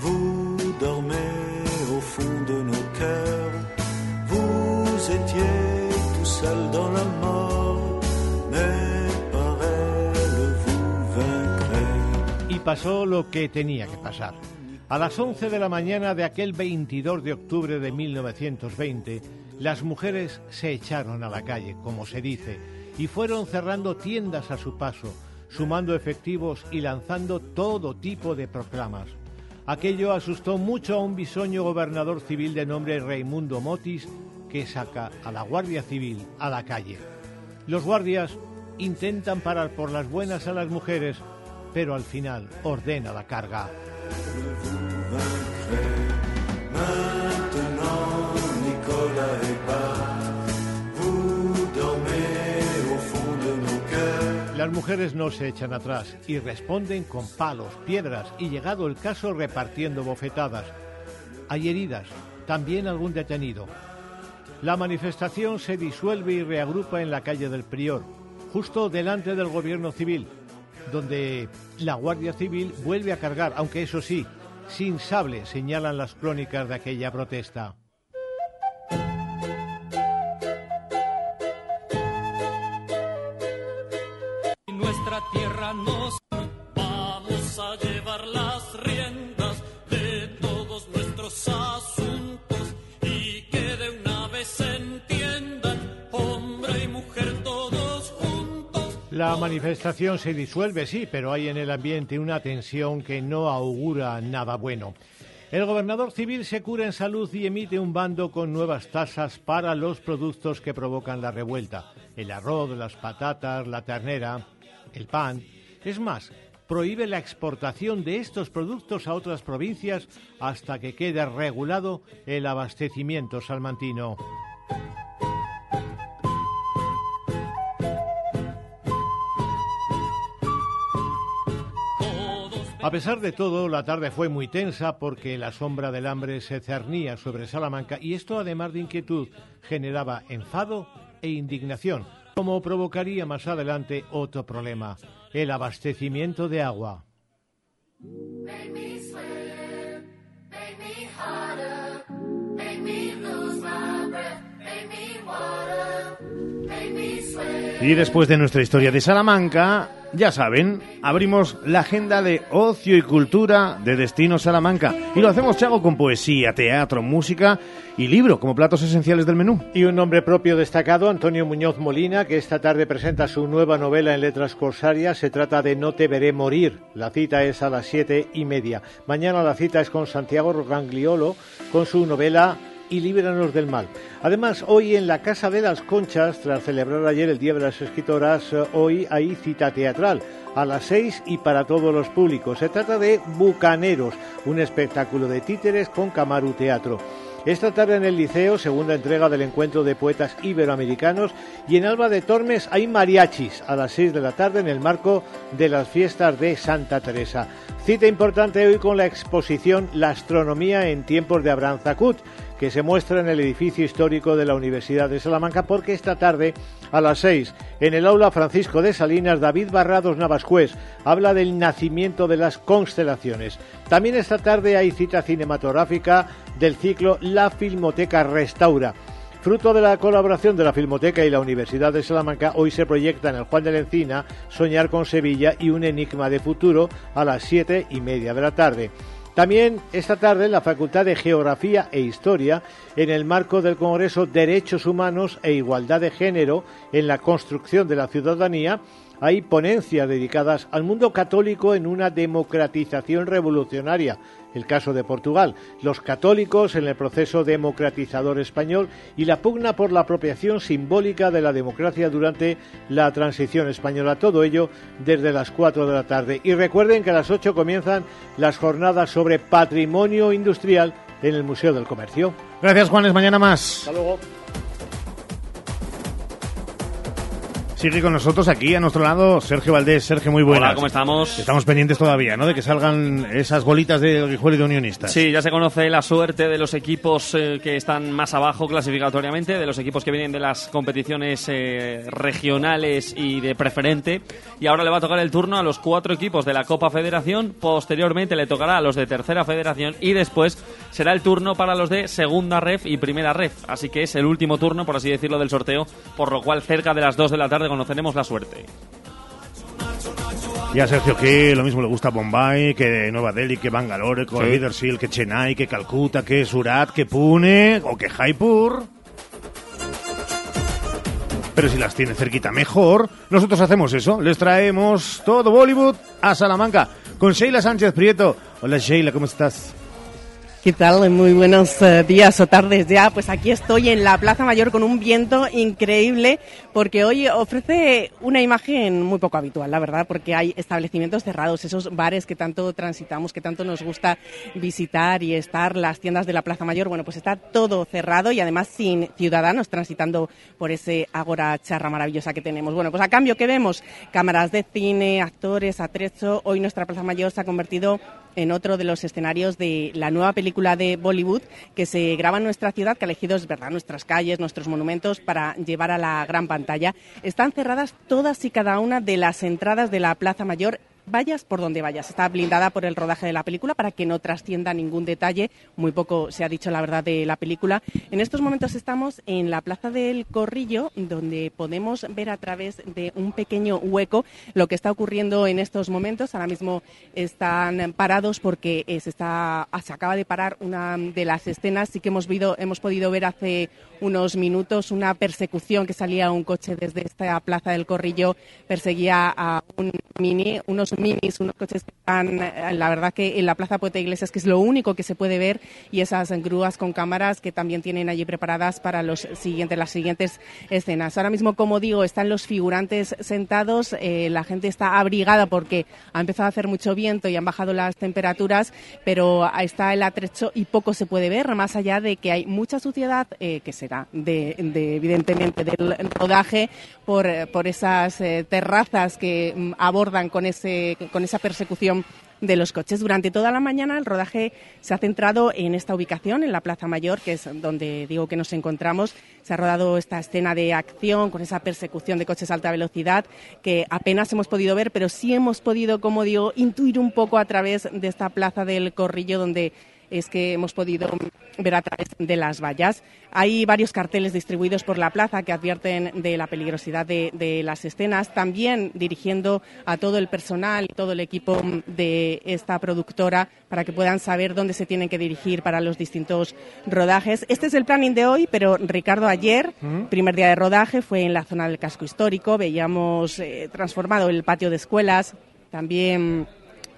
vous dormez au fond de nos cœurs. Vous étiez tout seul dans la mort, mais par elle vous vaincrez. Y pasó lo que tenía que pasar. A las 11 de la mañana de aquel 22 de octubre de 1920, las mujeres se echaron a la calle, como se dice, y fueron cerrando tiendas a su paso, sumando efectivos y lanzando todo tipo de proclamas. Aquello asustó mucho a un bisoño gobernador civil de nombre Raimundo Motis, que saca a la Guardia Civil a la calle. Los guardias intentan parar por las buenas a las mujeres, pero al final ordena la carga. Las mujeres no se echan atrás y responden con palos, piedras y llegado el caso repartiendo bofetadas. Hay heridas, también algún detenido. La manifestación se disuelve y reagrupa en la calle del Prior, justo delante del gobierno civil, donde la Guardia Civil vuelve a cargar, aunque eso sí, sin sable, señalan las crónicas de aquella protesta. La manifestación se disuelve, sí, pero hay en el ambiente una tensión que no augura nada bueno. El gobernador civil se cura en salud y emite un bando con nuevas tasas para los productos que provocan la revuelta. El arroz, las patatas, la ternera, el pan. Es más, prohíbe la exportación de estos productos a otras provincias hasta que quede regulado el abastecimiento salmantino. A pesar de todo, la tarde fue muy tensa porque la sombra del hambre se cernía sobre Salamanca y esto, además de inquietud, generaba enfado e indignación, como provocaría más adelante otro problema, el abastecimiento de agua. Y después de nuestra historia de Salamanca, ya saben, abrimos la agenda de ocio y cultura de Destino Salamanca. Y lo hacemos, Chago, con poesía, teatro, música y libro como platos esenciales del menú. Y un nombre propio destacado, Antonio Muñoz Molina, que esta tarde presenta su nueva novela en letras corsarias. Se trata de No te veré morir. La cita es a las siete y media. Mañana la cita es con Santiago Rogangliolo, con su novela y líbranos del mal. Además, hoy en la Casa de las Conchas, tras celebrar ayer el Día de las Escritoras, eh, hoy hay cita teatral a las seis y para todos los públicos. Se trata de Bucaneros, un espectáculo de títeres con Camaru Teatro. Esta tarde en el Liceo, segunda entrega del encuentro de poetas iberoamericanos, y en Alba de Tormes hay mariachis a las 6 de la tarde en el marco de las fiestas de Santa Teresa. Cita importante hoy con la exposición La astronomía en tiempos de Abraham Zacut, que se muestra en el edificio histórico de la Universidad de Salamanca, porque esta tarde a las 6 en el aula Francisco de Salinas, David Barrados Navascués habla del nacimiento de las constelaciones. También esta tarde hay cita cinematográfica del ciclo La Filmoteca Restaura. Fruto de la colaboración de la Filmoteca y la Universidad de Salamanca, hoy se proyecta en el Juan de la Encina Soñar con Sevilla y un enigma de futuro a las siete y media de la tarde. También esta tarde en la Facultad de Geografía e Historia, en el marco del Congreso Derechos Humanos e Igualdad de Género en la construcción de la ciudadanía, hay ponencias dedicadas al mundo católico en una democratización revolucionaria, el caso de Portugal, los católicos en el proceso democratizador español y la pugna por la apropiación simbólica de la democracia durante la transición española. Todo ello desde las 4 de la tarde. Y recuerden que a las 8 comienzan las jornadas sobre patrimonio industrial en el Museo del Comercio. Gracias, Juanes. Mañana más. Hasta luego. Sigue con nosotros aquí a nuestro lado Sergio Valdés. Sergio, muy buenas. Hola, ¿cómo estamos? Estamos pendientes todavía, ¿no? De que salgan esas bolitas de Guijuelo y de Unionistas. Sí, ya se conoce la suerte de los equipos eh, que están más abajo clasificatoriamente, de los equipos que vienen de las competiciones eh, regionales y de preferente. Y ahora le va a tocar el turno a los cuatro equipos de la Copa Federación. Posteriormente le tocará a los de Tercera Federación y después será el turno para los de Segunda Ref y Primera Ref. Así que es el último turno, por así decirlo, del sorteo, por lo cual cerca de las 2 de la tarde conoceremos la suerte. Y a Sergio que lo mismo le gusta Bombay, que Nueva Delhi, que Bangalore, que Sí. Leadership, que Chennai, que Calcuta, que Surat, que Pune o que Jaipur. Pero si las tiene cerquita mejor, nosotros hacemos eso. Les traemos todo Bollywood a Salamanca con Sheila Sánchez Prieto. Hola Sheila, ¿cómo estás? ¿Qué tal? Muy buenos eh, días o tardes ya. Pues aquí estoy en la Plaza Mayor con un viento increíble porque hoy ofrece una imagen muy poco habitual, la verdad, porque hay establecimientos cerrados, esos bares que tanto transitamos, que tanto nos gusta visitar y estar, las tiendas de la Plaza Mayor, bueno, pues está todo cerrado y además sin ciudadanos transitando por ese agora charra maravillosa que tenemos. Bueno, pues a cambio, ¿qué vemos? Cámaras de cine, actores, atrecho. Hoy nuestra Plaza Mayor se ha convertido en otro de los escenarios de la nueva película de Bollywood que se graba en nuestra ciudad, que ha elegido, es verdad, nuestras calles, nuestros monumentos para llevar a la gran pantalla. Están cerradas todas y cada una de las entradas de la Plaza Mayor vayas por donde vayas. Está blindada por el rodaje de la película para que no trascienda ningún detalle. Muy poco se ha dicho la verdad de la película. En estos momentos estamos en la Plaza del Corrillo, donde podemos ver a través de un pequeño hueco lo que está ocurriendo en estos momentos. Ahora mismo están parados porque eh, se, está, ah, se acaba de parar una de las escenas. Sí que hemos, vido- hemos podido ver hace unos minutos una persecución que salía un coche desde esta Plaza del Corrillo, perseguía a un mini, unos minis, unos coches que están, eh, la verdad que en la Plaza Poeta Iglesias, que es lo único que se puede ver, y esas grúas con cámaras que también tienen allí preparadas para los siguientes, las siguientes escenas. Ahora mismo, como digo, están los figurantes sentados, eh, la gente está abrigada porque ha empezado a hacer mucho viento y han bajado las temperaturas, pero está el atrecho y poco se puede ver, más allá de que hay mucha suciedad, eh, que será de, de, evidentemente del rodaje por, por esas terrazas que mm, abordan con, ese, con esa persecución de los coches. Durante toda la mañana el rodaje se ha centrado en esta ubicación, en la Plaza Mayor, que es donde digo que nos encontramos. Se ha rodado esta escena de acción con esa persecución de coches a alta velocidad que apenas hemos podido ver, pero sí hemos podido, como digo, intuir un poco a través de esta Plaza del Corrillo donde es que hemos podido ver a través de las vallas. Hay varios carteles distribuidos por la plaza que advierten de la peligrosidad de, de las escenas, también dirigiendo a todo el personal y todo el equipo de esta productora para que puedan saber dónde se tienen que dirigir para los distintos rodajes. Este es el planning de hoy, pero Ricardo ayer, primer día de rodaje, fue en la zona del casco histórico, veíamos eh, transformado el patio de escuelas, también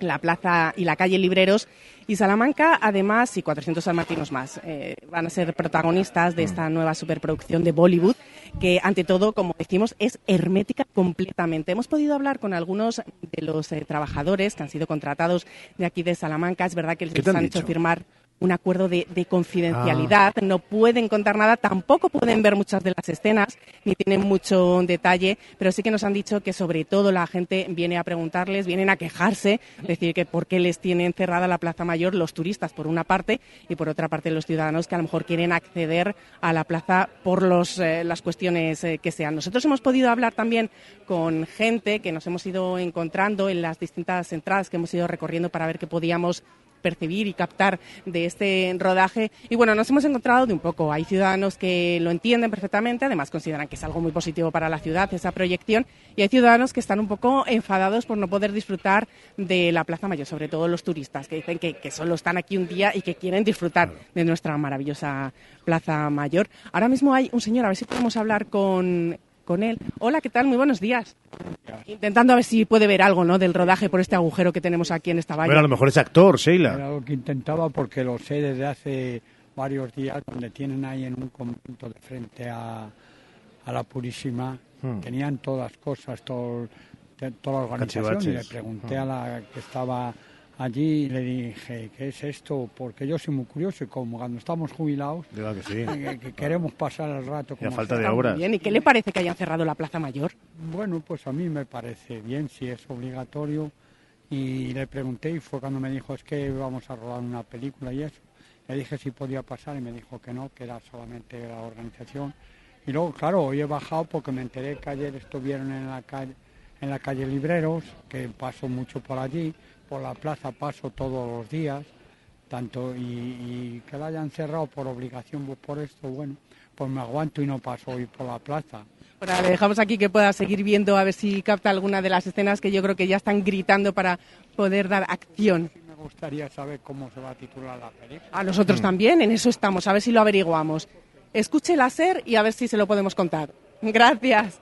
la plaza y la calle Libreros. Y Salamanca, además, y 400 salmantinos más, eh, van a ser protagonistas de esta nueva superproducción de Bollywood, que ante todo, como decimos, es hermética completamente. Hemos podido hablar con algunos de los eh, trabajadores que han sido contratados de aquí de Salamanca. Es verdad que ¿Qué les han han hecho firmar un acuerdo de, de confidencialidad, no pueden contar nada, tampoco pueden ver muchas de las escenas, ni tienen mucho detalle, pero sí que nos han dicho que sobre todo la gente viene a preguntarles, vienen a quejarse, decir que por qué les tienen cerrada la Plaza Mayor los turistas por una parte y por otra parte los ciudadanos que a lo mejor quieren acceder a la plaza por los, eh, las cuestiones eh, que sean. Nosotros hemos podido hablar también con gente que nos hemos ido encontrando en las distintas entradas que hemos ido recorriendo para ver qué podíamos percibir y captar de este rodaje. Y bueno, nos hemos encontrado de un poco. Hay ciudadanos que lo entienden perfectamente, además consideran que es algo muy positivo para la ciudad esa proyección, y hay ciudadanos que están un poco enfadados por no poder disfrutar de la Plaza Mayor, sobre todo los turistas, que dicen que, que solo están aquí un día y que quieren disfrutar de nuestra maravillosa Plaza Mayor. Ahora mismo hay un señor, a ver si podemos hablar con, con él. Hola, ¿qué tal? Muy buenos días. Intentando a ver si puede ver algo ¿no? del rodaje por este agujero que tenemos aquí en esta valla. Bueno, a lo mejor es actor, Sheila. Era lo que intentaba porque lo sé desde hace varios días, donde tienen ahí en un convento de frente a, a la Purísima, Hmm. tenían todas cosas, todo, toda la organización, y le Cachivaches. pregunté Hmm. a la que estaba allí y le dije, ¿qué es esto? Porque yo soy muy curioso y como cuando estamos jubilados, Diga que sí. eh, que queremos pasar el rato como falta de. Bien, ¿y qué le parece que hayan cerrado la Plaza Mayor? Bueno, pues a mí me parece bien si es obligatorio. Y le pregunté y fue cuando me dijo, es que vamos a rodar una película y eso. Le dije si podía pasar y me dijo que no, que era solamente la organización. Y luego, claro, hoy he bajado porque me enteré que ayer estuvieron en la calle, en la calle Libreros, que paso mucho por allí, por la plaza paso todos los días, tanto y, y que la hayan cerrado por obligación, pues por esto, bueno, pues me aguanto y no paso hoy por la plaza. Le dejamos aquí que pueda seguir viendo a ver si capta alguna de las escenas que yo creo que ya están gritando para poder dar acción. Me gustaría saber cómo se va a titular la película. A nosotros también, en eso estamos, a ver si lo averiguamos. Escuche la SER y a ver si se lo podemos contar. Gracias.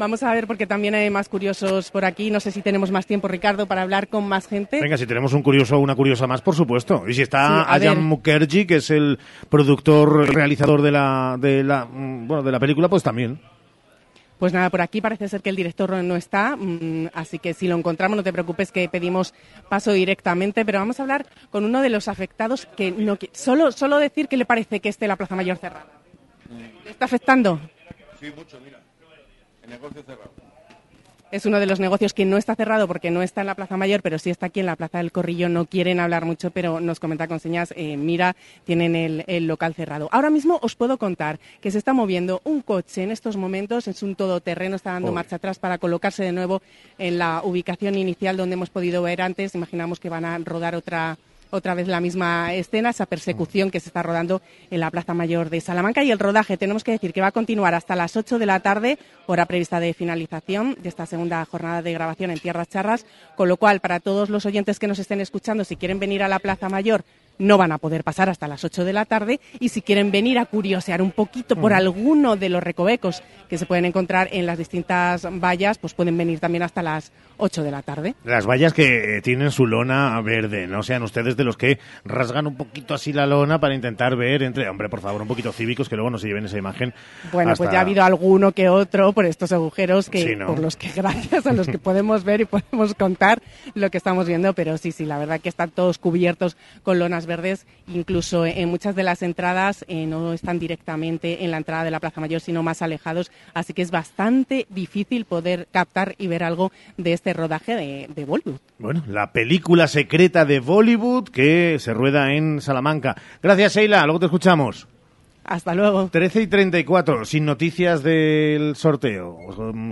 Vamos a ver porque también hay más curiosos por aquí. No sé si tenemos más tiempo, Ricardo, para hablar con más gente. Venga, si tenemos un curioso o una curiosa más, por supuesto. Y si está Sí, Ayam ver. Mukherjee, que es el productor, realizador de la, de la, mm, bueno, de la película, pues también. Pues nada, por aquí parece ser que el director no está, mm, así que si lo encontramos no te preocupes que pedimos paso directamente, pero vamos a hablar con uno de los afectados que no solo solo decir que le parece que esté la Plaza Mayor cerrada. ¿Le está afectando? Sí, mucho, mira. El negocio cerrado. Es uno de los negocios que no está cerrado porque no está en la Plaza Mayor, pero sí está aquí en la Plaza del Corrillo. No quieren hablar mucho, pero nos comenta con señas, eh, mira, tienen el, el local cerrado. Ahora mismo os puedo contar que se está moviendo un coche en estos momentos, es un todoterreno, está dando marcha atrás para colocarse de nuevo en la ubicación inicial donde hemos podido ver antes. Imaginamos que van a rodar otra otra vez la misma escena, esa persecución que se está rodando en la Plaza Mayor de Salamanca. Y el rodaje, tenemos que decir que va a continuar hasta las 8 de la tarde, hora prevista de finalización de esta segunda jornada de grabación en Tierras Charras. Con lo cual, para todos los oyentes que nos estén escuchando, si quieren venir a la Plaza Mayor, no van a poder pasar hasta las 8 de la tarde. Y si quieren venir a curiosear un poquito por Ujú. alguno de los recovecos que se pueden encontrar en las distintas vallas, pues pueden venir también hasta las 8 de la tarde. Las vallas que tienen su lona verde, no sean ustedes de los que rasgan un poquito así la lona para intentar ver entre, hombre, por favor, un poquito cívicos que luego no se lleven esa imagen. Bueno, hasta- pues ya ha habido alguno que otro por estos agujeros que Sí, ¿no? por los que gracias a los que podemos ver y podemos contar lo que estamos viendo, pero sí, sí, la verdad que están todos cubiertos con lonas verdes, incluso en muchas de las entradas eh, no están directamente en la entrada de la Plaza Mayor, sino más alejados, así que es bastante difícil poder captar y ver algo de este rodaje de, de Bollywood. Bueno, la película secreta de Bollywood que se rueda en Salamanca. Gracias, Sheila. Luego te escuchamos. Hasta luego. 13 y 34, sin noticias del sorteo.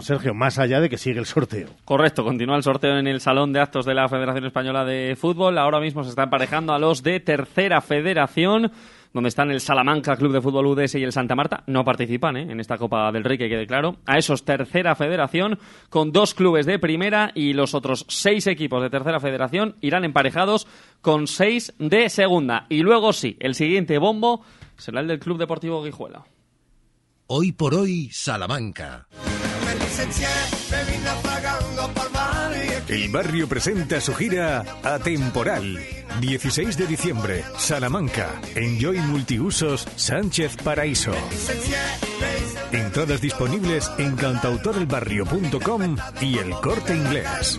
Sergio, más allá de que sigue el sorteo. Correcto, continúa el sorteo en el Salón de Actos de la Federación Española de Fútbol. Ahora mismo se está emparejando a los de Tercera Federación, donde están el Salamanca Club de Fútbol UDS y el Santa Marta. No participan ¿eh? en esta Copa del Rey, que quede claro. A esos Tercera Federación, con dos clubes de Primera y los otros seis equipos de Tercera Federación irán emparejados con seis de Segunda. Y luego sí, el siguiente bombo será el del Club Deportivo Guijuelo. Hoy por hoy, Salamanca. El barrio presenta su gira Atemporal. 16 de diciembre, Salamanca. Enjoy Multiusos Sánchez Paraíso. Entradas disponibles en cantautorelbarrio.com y el corte inglés.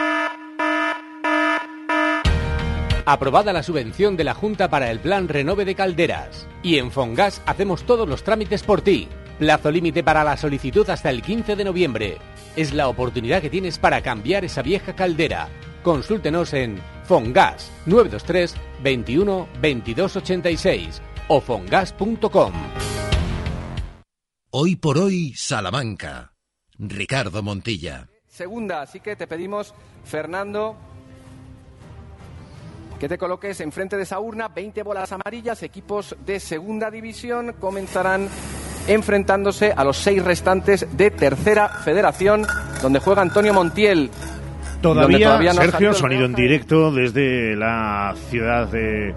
Aprobada la subvención de la Junta para el Plan Renove de Calderas. Y en Fongas hacemos todos los trámites por ti. Plazo límite para la solicitud hasta el 15 de noviembre. Es la oportunidad que tienes para cambiar esa vieja caldera. Consúltenos en Fongas 923 21 22 86 o fongas.com. Hoy por hoy, Salamanca. Ricardo Montilla. Segunda, así que te pedimos, Fernando, que te coloques enfrente de esa urna. 20 bolas amarillas, equipos de segunda división comenzarán enfrentándose a los seis restantes de tercera federación, donde juega Antonio Montiel. donde Todavía, no Sergio, sonido en directo desde la ciudad de,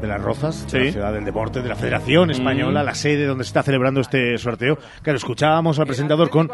de Las Rozas, de la Sí. ciudad del deporte, de la Federación Española, Mm. la sede donde se está celebrando este sorteo. Claro, escuchábamos al presentador con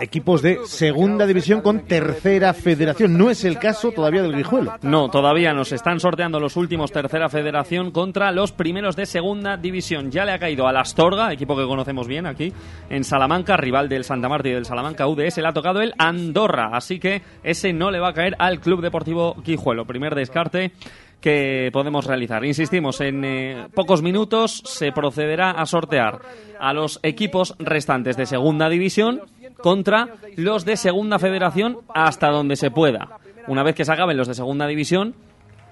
equipos de segunda división con tercera federación. No es el caso todavía del Guijuelo. No, todavía nos están sorteando los últimos tercera federación contra los primeros de segunda división. Ya le ha caído al Astorga, equipo que conocemos bien aquí en Salamanca, rival del Santa Marta y del Salamanca UDS. Le ha tocado el Andorra, así que ese no le va a caer al Club Deportivo Guijuelo. Primer descarte que podemos realizar. Insistimos, en eh, pocos minutos se procederá a sortear a los equipos restantes de segunda división contra los de segunda federación hasta donde se pueda. Una vez que se acaben los de segunda división,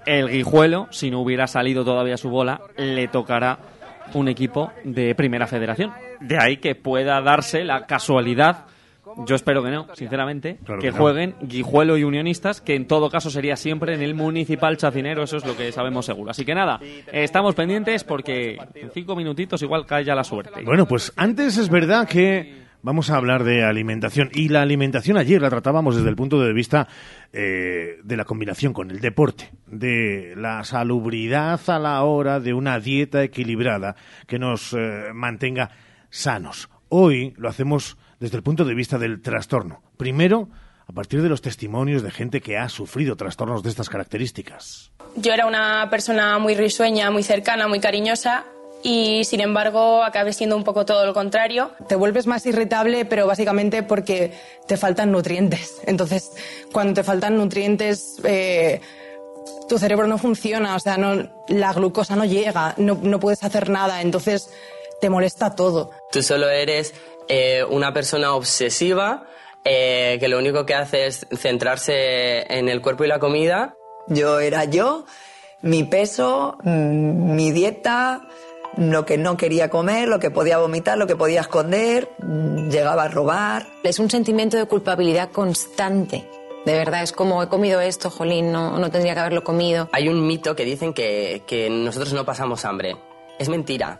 el Guijuelo, si no hubiera salido todavía su bola, le tocará un equipo de primera federación. De ahí que pueda darse la casualidad, yo espero que no, sinceramente, Claro que que no. jueguen Guijuelo y Unionistas, que en todo caso sería siempre en el Municipal Chacinero, eso es lo que sabemos seguro. Así que nada, estamos pendientes porque en cinco minutitos igual cae ya la suerte. Bueno, pues antes es verdad que vamos a hablar de alimentación. Y la alimentación ayer la tratábamos desde el punto de vista eh, de la combinación con el deporte, de la salubridad a la hora de una dieta equilibrada que nos eh, mantenga sanos. Hoy lo hacemos desde el punto de vista del trastorno. Primero, a partir de los testimonios de gente que ha sufrido trastornos de estas características. Yo era una persona muy risueña, muy cercana, muy cariñosa y sin embargo acabé siendo un poco todo lo contrario. Te vuelves más irritable, pero básicamente porque te faltan nutrientes. Entonces, cuando te faltan nutrientes, eh, tu cerebro no funciona, o sea, no, la glucosa no llega, no, no puedes hacer nada, entonces te molesta todo. Tú solo eres eh, una persona obsesiva eh, que lo único que hace es centrarse en el cuerpo y la comida. Yo era yo, mi peso, mm, mi dieta, lo que no quería comer, lo que podía vomitar, lo que podía esconder, mm, llegaba a robar. Es un sentimiento de culpabilidad constante. De verdad, es como he comido esto, jolín, no, no tendría que haberlo comido. Hay un mito que dicen que, que nosotros no pasamos hambre. Es mentira.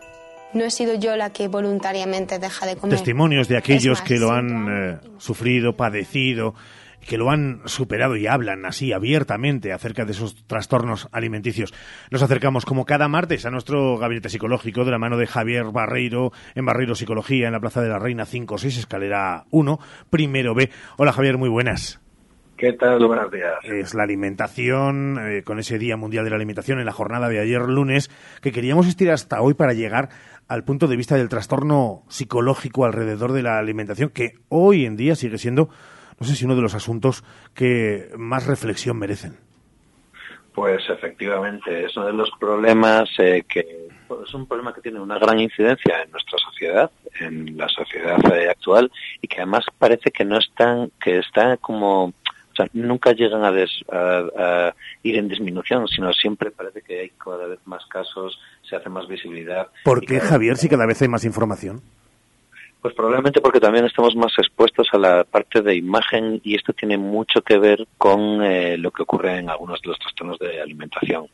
No he sido yo la que voluntariamente deja de comer. testimonios de aquellos más, que lo han eh, sufrido, padecido, que lo han superado y hablan así abiertamente acerca de esos trastornos alimenticios. Nos acercamos como cada martes a nuestro gabinete psicológico de la mano de Javier Barreiro en Barreiro Psicología en la Plaza de la Reina 56, escalera 1, primero B. Hola Javier, muy buenas. ¿Qué tal? Buenos días. Es la alimentación, eh, con ese Día Mundial de la Alimentación en la jornada de ayer lunes, que queríamos estirar hasta hoy para llegar al punto de vista del trastorno psicológico alrededor de la alimentación, que hoy en día sigue siendo, no sé si uno de los asuntos que más reflexión merecen. Pues efectivamente, es uno de los problemas eh, que es un problema que tiene una gran incidencia en nuestra sociedad, en la sociedad eh, actual, y que además parece que no están, que está como, o sea, nunca llegan a, des- a- a ir en disminución, sino siempre parece que hay cada vez más casos, se hace más visibilidad. ¿Por qué, Javier, si cada vez hay más información? Pues probablemente porque también estamos más expuestos a la parte de imagen y esto tiene mucho que ver con eh, lo que ocurre en algunos de los trastornos de alimentación.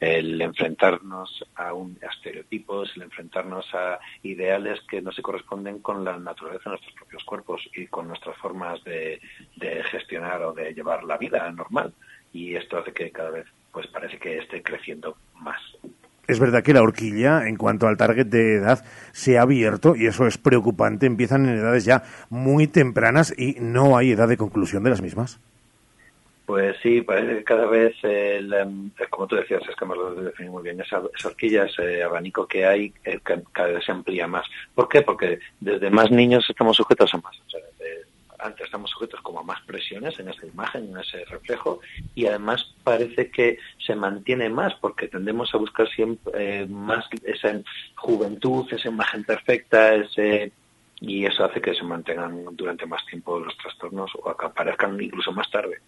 El enfrentarnos a, un, a estereotipos, el enfrentarnos a ideales que no se corresponden con la naturaleza de nuestros propios cuerpos y con nuestras formas de, de gestionar o de llevar la vida normal. Y esto hace que cada vez pues parece que esté creciendo más. Es verdad que la horquilla, en cuanto al target de edad, se ha abierto y eso es preocupante. Empiezan en edades ya muy tempranas y no hay edad de conclusión de las mismas. Pues sí, parece que cada vez, el, em, como tú decías, es que me lo definí muy bien, esa, esa horquilla, ese abanico que hay, eh, ca- cada vez se amplía más. ¿Por qué? Porque desde más niños estamos sujetos a más. Eh, estamos sujetos como a más presiones en esa imagen, en ese reflejo, y además parece que se mantiene más porque tendemos a buscar siempre eh, más esa juventud, esa imagen perfecta, ese y eso hace que se mantengan durante más tiempo los trastornos o aparezcan incluso más tarde.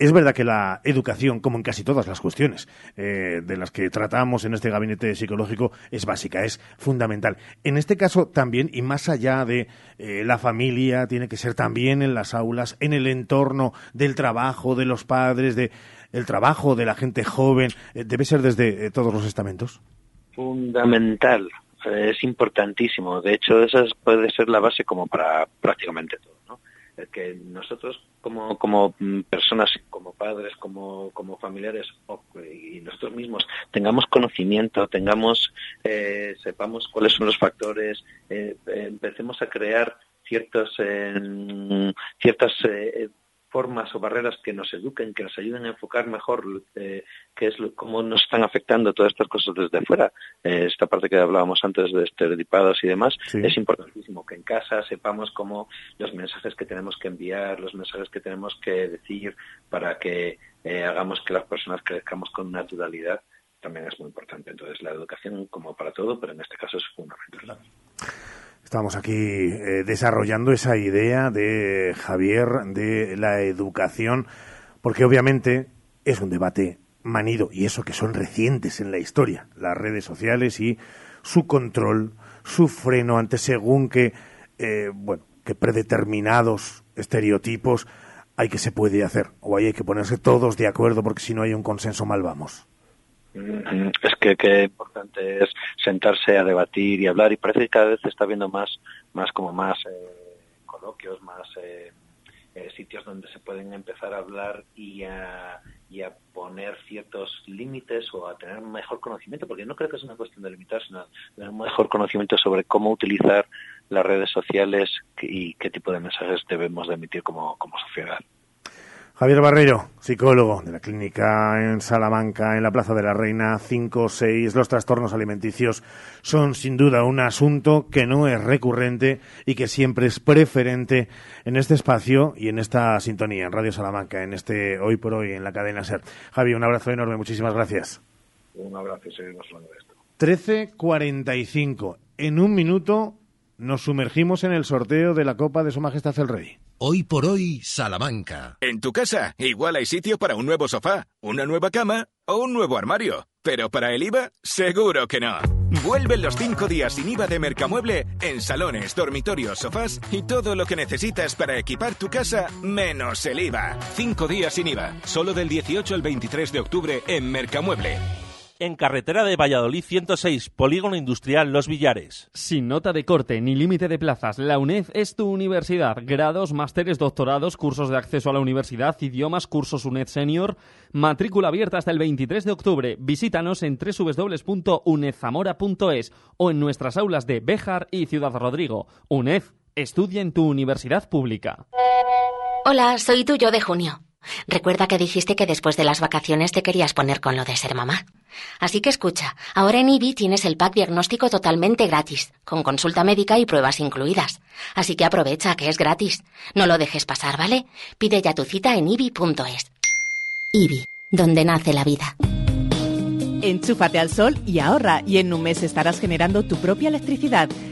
Es verdad que la educación, como en casi todas las cuestiones eh, de las que tratamos en este gabinete psicológico, es básica, es fundamental. En este caso también, y más allá de eh, la familia, tiene que ser también en las aulas, en el entorno del trabajo, de los padres, de el trabajo de la gente joven, eh, debe ser desde eh, todos los estamentos. Fundamental, es importantísimo. De hecho, esa es- puede ser la base como para prácticamente todo. Que nosotros como, como mm, personas, como padres, como, como familiares y nosotros mismos tengamos conocimiento, tengamos, eh, sepamos cuáles son los factores, eh, eh, empecemos a crear ciertos, eh, ciertas formas o barreras que nos eduquen, que nos ayuden a enfocar mejor eh, qué es lo, cómo nos están afectando todas estas cosas desde fuera. Eh, esta parte que hablábamos antes de estereotipados y demás, es importantísimo que en casa sepamos cómo los mensajes que tenemos que enviar, los mensajes que tenemos que decir para que eh, hagamos que las personas crezcamos con naturalidad, también es muy importante. Entonces, la educación como para todo, pero en este caso es fundamental. Estamos aquí eh, desarrollando esa idea de Javier de la educación, porque obviamente es un debate manido, y eso que son recientes en la historia, las redes sociales y su control, su freno ante según que, eh, bueno, que predeterminados estereotipos hay que se puede hacer, o hay que ponerse todos de acuerdo, porque si no hay un consenso mal vamos. Mm, Es que, que importante es sentarse a debatir y hablar y parece que cada vez se está viendo más, más como más eh, coloquios, más eh, eh, sitios donde se pueden empezar a hablar y a, poner ciertos límites o a tener mejor conocimiento, porque no creo que es una cuestión de limitar, sino tener mejor conocimiento sobre cómo utilizar las redes sociales y qué tipo de mensajes debemos de emitir como, como sociedad. Javier Barreiro, psicólogo de la clínica en Salamanca, en la Plaza de la Reina 5-6. Los trastornos alimenticios son sin duda un asunto que no es recurrente y que siempre es preferente en este espacio y en esta sintonía, en Radio Salamanca, en este Hoy por Hoy, en la cadena SER. Javi, un abrazo enorme, muchísimas gracias. Un abrazo y seguimos hablando de esto. 13.45. En un minuto nos sumergimos en el sorteo de la Copa de Su Majestad el Rey. Hoy por hoy, Salamanca. En tu casa, igual hay sitio para un nuevo sofá, una nueva cama o un nuevo armario. Pero para el IVA, seguro que no. Vuelven los cinco días sin IVA de Mercamueble en salones, dormitorios, sofás y todo lo que necesitas para equipar tu casa, menos el IVA. Cinco días sin IVA, solo del 18 al 23 de octubre en Mercamueble. En carretera de Valladolid 106, Polígono Industrial Los Villares. Sin nota de corte ni límite de plazas, la UNED es tu universidad. Grados, másteres, doctorados, cursos de acceso a la universidad, idiomas, cursos UNED Senior. Matrícula abierta hasta el 23 de octubre. Visítanos en www.unedzamora.es o en nuestras aulas de Béjar y Ciudad Rodrigo. UNED, estudia en tu universidad pública. Hola, soy tuyo de junio. Recuerda que dijiste que después de las vacaciones te querías poner con lo de ser mamá. Así que escucha, ahora en IBI tienes el pack diagnóstico totalmente gratis, con consulta médica y pruebas incluidas. Así que aprovecha que es gratis. No lo dejes pasar, ¿vale? Pide ya tu cita en IBI.es. IBI, donde nace la vida. Enchúfate al sol y ahorra y en un mes estarás generando tu propia electricidad.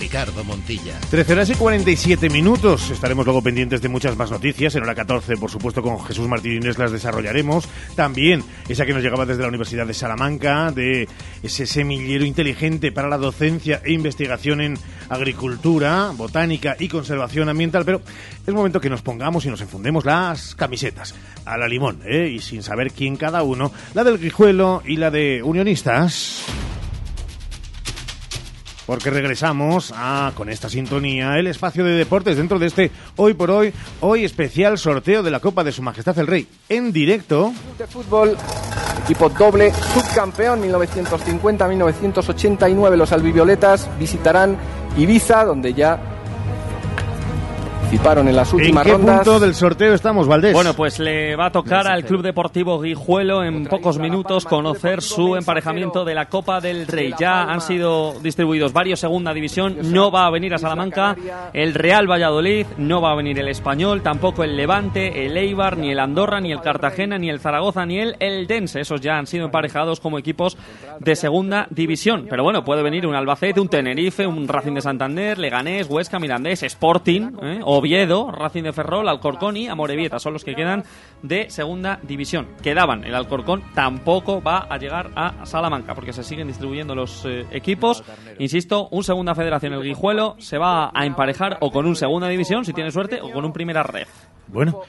Ricardo Montilla. 13 horas y 47 minutos. Estaremos luego pendientes de muchas más noticias. En hora 14, por supuesto, con Jesús Martínez las desarrollaremos. También esa que nos llegaba desde la Universidad de Salamanca, de ese semillero inteligente para la docencia e investigación en agricultura, botánica y conservación ambiental. Pero es momento que nos pongamos y nos enfundemos las camisetas a la limón, ¿eh? y sin saber quién cada uno, la del Guijuelo y la de Unionistas porque regresamos a, con esta sintonía, el espacio de deportes dentro de este Hoy por Hoy, hoy especial sorteo de la Copa de Su Majestad el Rey, en directo. De fútbol, equipo doble, subcampeón 1950-1989, los albivioletas visitarán Ibiza, donde ya participaron en las últimas ¿En qué rondas. punto del sorteo estamos, Valdés? Bueno, pues le va a tocar al Club Deportivo Guijuelo en pocos minutos conocer su emparejamiento de la Copa del Rey. Ya han sido distribuidos varios segunda división, no va a venir a Salamanca el Real Valladolid, no va a venir el Español, tampoco el Levante, el Eibar, ni el Andorra, ni el Cartagena, ni el Zaragoza, ni el Eldense. Esos ya han sido emparejados como equipos de segunda división. Pero bueno, puede venir un Albacete, un Tenerife, un Racing de Santander, Leganés, Huesca, Mirandés, Sporting, ¿eh? Oviedo, Racing de Ferrol, Alcorcón y Amorebieta. Son los que quedan de segunda división. Quedaban. El Alcorcón tampoco va a llegar a Salamanca porque se siguen distribuyendo los eh, equipos. Insisto, un segunda federación, el Guijuelo, se va a emparejar o con un segunda división, si tiene suerte, o con un primera red. Bueno,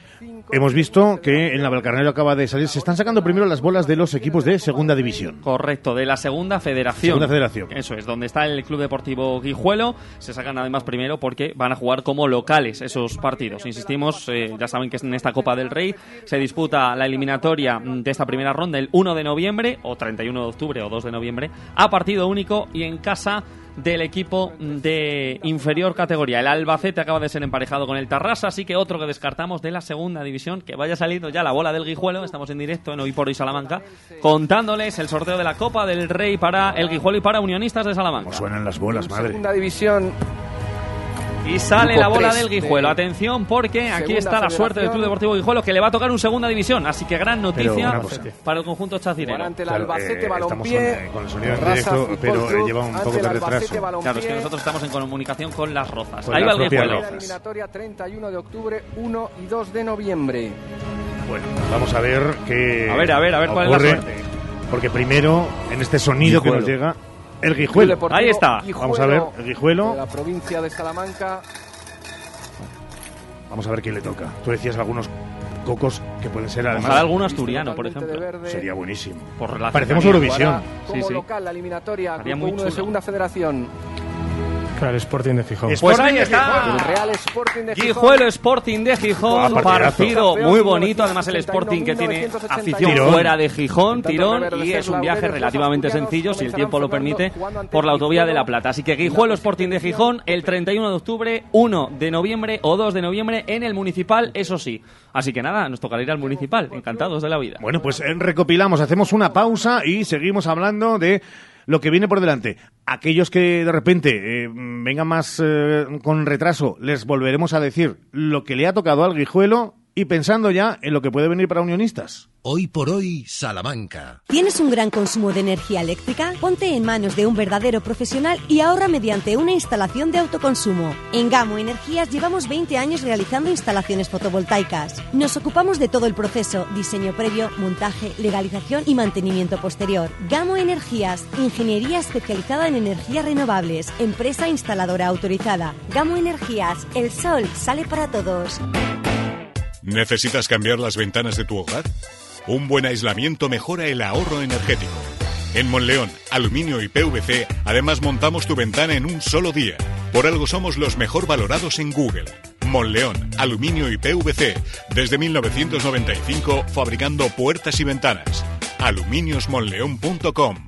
hemos visto que en la Valcarnero acaba de salir, se están sacando primero las bolas de los equipos de segunda división. Correcto, de la segunda federación. Segunda federación. Eso es, donde está el Club Deportivo Guijuelo. Se sacan además primero porque van a jugar como locales esos partidos. Insistimos, eh, ya saben que en esta Copa del Rey se disputa la eliminatoria de esta primera ronda el 1 de noviembre, o 31 de octubre, o 2 de noviembre, a partido único y en casa del equipo de inferior categoría. El Albacete acaba de ser emparejado con el Tarrasa, así que otro que descartamos de la segunda división, que vaya saliendo ya la bola del Guijuelo. Estamos en directo en Hoy por Hoy Salamanca, contándoles el sorteo de la Copa del Rey para el Guijuelo y para Unionistas de Salamanca. ¿Cómo suenan las bolas, madre? Segunda división. Y sale la bola del Guijuelo. de Atención porque aquí Segunda está la suerte del. Club Deportivo Guijuelo que le va a tocar un segunda división. Así que gran noticia para el conjunto chacirero. Jugarán ante el Claro, Albacete eh, estamos Balompié. con, eh, con el sonido en directo, pero, eh, lleva un poco de retraso. Balompié. Claro, es que nosotros estamos en comunicación con las rozas. Con Ahí va el Guijuelo. Eliminatoria 31 de octubre, 1 y 2 de noviembre. Bueno, vamos a ver qué. A ver, a ver, a ver cuál es la ocurre, suerte. Porque primero, en este sonido que nos Guijuelo. llega, el Guijuelo. Deportivo Ahí está. Vamos a ver, el Guijuelo. De la provincia de Salamanca. Vamos a ver quién le toca. Tú decías algunos cocos que pueden ser además. Ojalá algún asturiano, por ejemplo. Sería buenísimo. Por Parecemos. Eurovisión. Sí, Como sí. local la eliminatoria, muy 1 de segunda federación. Claro, el Sporting de Gijón. Es- Pues Sporting ahí está. El Real Sporting de Gijón. Guijuelo Sporting de Gijón, Ah, partido muy bonito. Además, el Sporting que tiene 1981. afición Tirón. fuera de Gijón, tirón, y es un viaje relativamente sencillo, si el tiempo lo permite, por la autovía de. La Plata. Así que Guijuelo Sporting de Gijón, el 31 de octubre, 1 de noviembre o 2 de noviembre en el Municipal, eso sí. Así que nada, nos tocará ir al Municipal, encantados de la vida. Bueno, pues eh, recopilamos, hacemos una pausa y seguimos hablando de lo que viene por delante. Aquellos que de repente eh, vengan más eh, con retraso, les volveremos a decir lo que le ha tocado al guijuelo y pensando ya en lo que puede venir para unionistas. Hoy por hoy, Salamanca. ¿Tienes un gran consumo de energía eléctrica? Ponte en manos de un verdadero profesional y ahorra mediante una instalación de autoconsumo. En Gamo Energías llevamos 20 años realizando instalaciones fotovoltaicas. Nos ocupamos de todo el proceso, diseño previo, montaje, legalización y mantenimiento posterior. Gamo Energías, ingeniería especializada en energías renovables, empresa instaladora autorizada. Gamo Energías, el sol sale para todos. ¿Necesitas cambiar las ventanas de tu hogar? Un buen aislamiento mejora el ahorro energético. En Monleón, Aluminio y PVC, además montamos tu ventana en un solo día. Por algo somos los mejor valorados en Google. Monleón, Aluminio y PVC, desde 1995 fabricando puertas y ventanas. aluminiosmonleón.com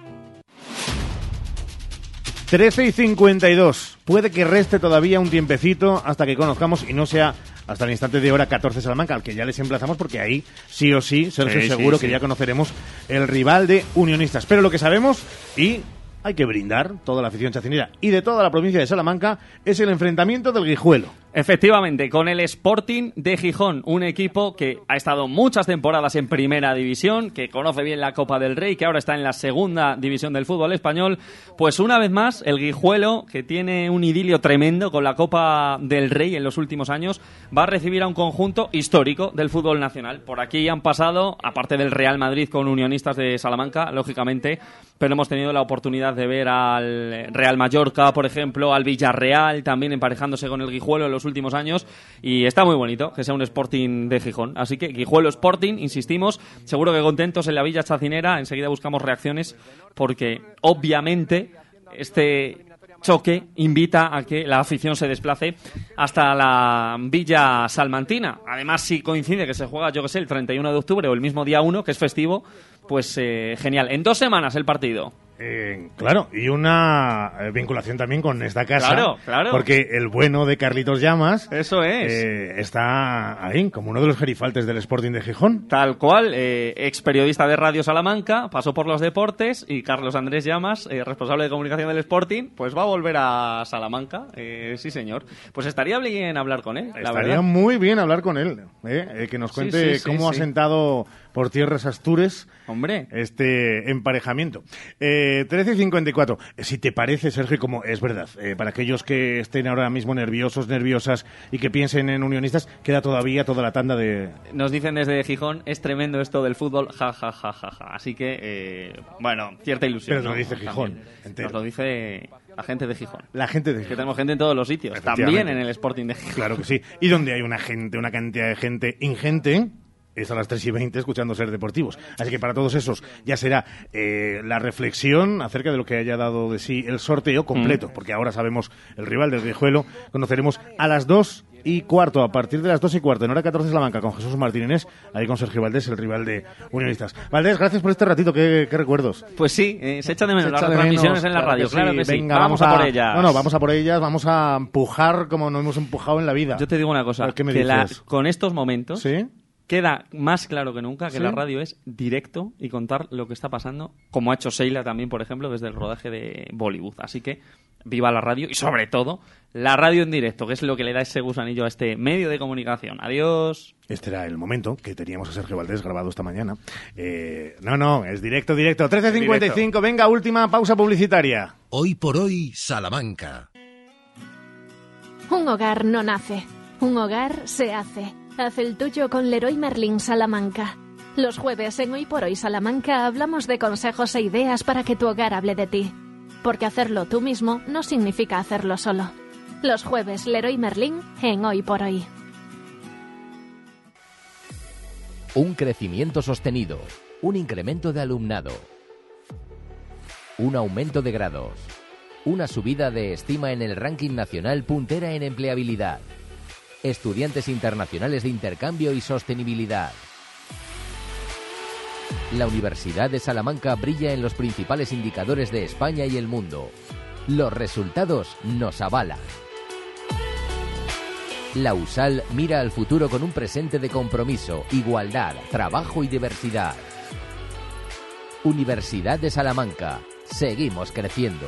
13 y 52. Puede que reste todavía un tiempecito hasta que conozcamos y no sea hasta el instante de hora 14 Salamanca, al que ya les emplazamos porque ahí sí o sí, Sergio Sí, sí, seguro sí. que ya conoceremos el rival de Unionistas. Pero lo que sabemos y hay que brindar toda la afición chacinera y de toda la provincia de Salamanca es el enfrentamiento del Guijuelo. Efectivamente, con el Sporting de Gijón, un equipo que ha estado muchas temporadas en primera división, que conoce bien la Copa del Rey, que ahora está en la segunda división del fútbol español, pues una vez más el Guijuelo, que tiene un idilio tremendo con la Copa del Rey en los últimos años, va a recibir a un conjunto histórico del fútbol nacional. Por aquí han pasado, aparte del Real Madrid con Unionistas de Salamanca, lógicamente, pero hemos tenido la oportunidad de ver al Real Mallorca, por ejemplo, al Villarreal, también emparejándose con el Guijuelo últimos años, y está muy bonito que sea un Sporting de Gijón. Así que Guijuelo Sporting, insistimos, seguro que contentos en la Villa Chacinera, enseguida buscamos reacciones, porque obviamente este choque invita a que la afición se desplace hasta la Villa Salmantina. Además, si coincide que se juega, yo que sé, el 31 de octubre o el mismo día 1, que es festivo, pues eh, genial. En dos semanas el partido. Eh, claro, y una eh, vinculación también con esta casa. Claro, claro. Porque el bueno de Carlitos Llamas. Eso es. eh, está ahí, como uno de los gerifaltes del Sporting de Gijón. Tal cual, eh, ex periodista de Radio Salamanca, pasó por los deportes y Carlos Andrés Llamas, eh, responsable de comunicación del Sporting, pues va a volver a Salamanca. Eh, sí, señor. Pues estaría bien hablar con él, la Estaría verdad. muy bien hablar con él, que nos cuente sí, sí, cómo ha sentado por tierras Astures Hombre. este emparejamiento. Eh, 13 y 54. Eh, Si te parece, Sergio, como es verdad, eh, para aquellos que estén ahora mismo nerviosos, nerviosas y que piensen en unionistas, queda todavía toda la tanda de... Nos dicen desde Gijón, es tremendo esto del fútbol, ja, ja, ja, ja, ja. Así que, eh, bueno, cierta ilusión. Pero ¿no? lo dice Gijón, entero. Nos lo dice la gente de Gijón. La gente de Que tenemos gente en todos los sitios, también en el Sporting de Gijón. Claro que sí. Y donde hay una gente, una cantidad de gente ingente, es a las 3 y 20 escuchando Ser Deportivos. Así que para todos esos ya será eh, la reflexión acerca de lo que haya dado de sí el sorteo completo, Mm. porque ahora sabemos el rival del Guijuelo, conoceremos a las 2 y cuarto, a partir de las 2 y cuarto, en hora 14 Salamanca, con Jesús Martín Inés, ahí con Sergio Valdés, el rival de Unionistas. Valdés, gracias por este ratito, qué, qué recuerdos. Pues sí, eh, se echa de menos las menos, en la radio, sí. claro que sí. Vamos, a por ellas. No, no, vamos a por ellas, vamos a empujar como no hemos empujado en la vida. Yo te digo una cosa, ¿Qué me que la- con estos momentos ¿Sí? Queda más claro que nunca que ¿Sí? la radio es directo y contar lo que está pasando, como ha hecho Sheila también, por ejemplo, desde el rodaje de Bollywood. Así que viva la radio y sobre todo la radio en directo, que es lo que le da ese gusanillo a este medio de comunicación. Adiós. Este era el momento que teníamos a Sergio Valdés grabado esta mañana. Eh, no, no, es directo, directo. 13.55, venga, última pausa publicitaria. Hoy por hoy, Salamanca. Un hogar no nace, un hogar se hace. Haz el tuyo con Leroy Merlin Salamanca. Los jueves en Hoy por Hoy Salamanca hablamos de consejos e ideas para que tu hogar hable de ti. Porque hacerlo tú mismo no significa hacerlo solo. Los jueves Leroy Merlin en Hoy por Hoy. Un crecimiento sostenido, un incremento de alumnado, un aumento de grados, una subida de estima en el ranking nacional puntera en empleabilidad, estudiantes internacionales de intercambio y sostenibilidad. La Universidad de Salamanca brilla en los principales indicadores de España y el mundo. Los resultados nos avalan. La USAL mira al futuro con un presente de compromiso, igualdad, trabajo y diversidad. Universidad de Salamanca. Seguimos creciendo.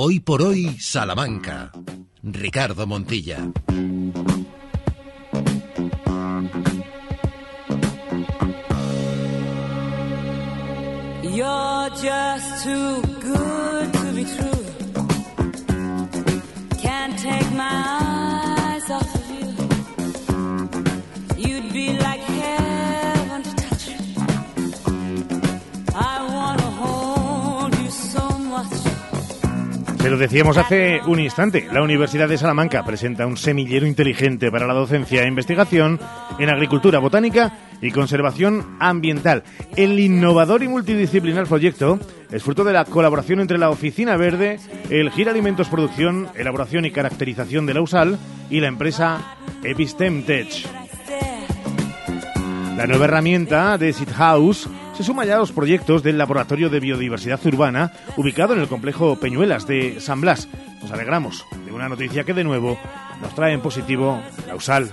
Hoy por hoy, Salamanca. Ricardo Montilla. You're just too good to be true. Can't take my eyes off of you. You'd be like Se lo decíamos hace un instante, la Universidad de Salamanca presenta un semillero inteligente para la docencia e investigación en agricultura botánica y conservación ambiental. El innovador y multidisciplinar proyecto es fruto de la colaboración entre la Oficina Verde, el Gira Alimentos Producción, Elaboración y Caracterización de la USAL y la empresa Epistemtech. La nueva herramienta de Seed House se suma ya a los proyectos del Laboratorio de Biodiversidad Urbana ubicado en el complejo Peñuelas de San Blas. Nos alegramos de una noticia que de nuevo nos trae en positivo la USAL.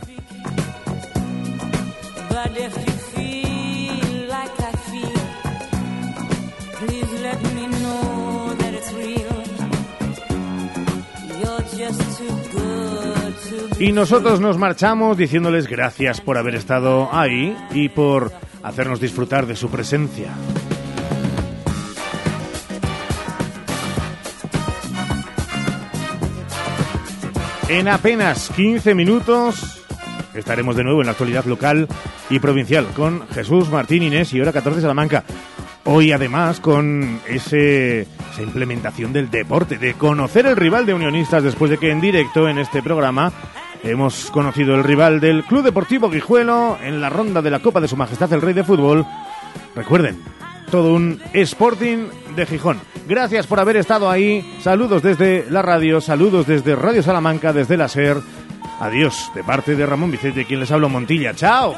But if you feel like I feel, please let me know that it's real. You're just too good to be Y nosotros nos marchamos diciéndoles gracias por haber estado ahí y por hacernos disfrutar de su presencia. En apenas 15 minutos estaremos de nuevo en la actualidad local y provincial con Jesús Martín Inés y hora 14 Salamanca. Hoy además con esa implementación del deporte, de conocer el rival de unionistas después de que en directo en este programa hemos conocido el rival del Club Deportivo Guijuelo en la ronda de la Copa de Su Majestad el Rey de Fútbol. Recuerden, todo un Sporting de Gijón. Gracias por haber estado ahí. Saludos desde la radio, saludos desde Radio Salamanca, desde la SER. Adiós de parte de Ramón Vicente, quien les habla Montilla. ¡Chao!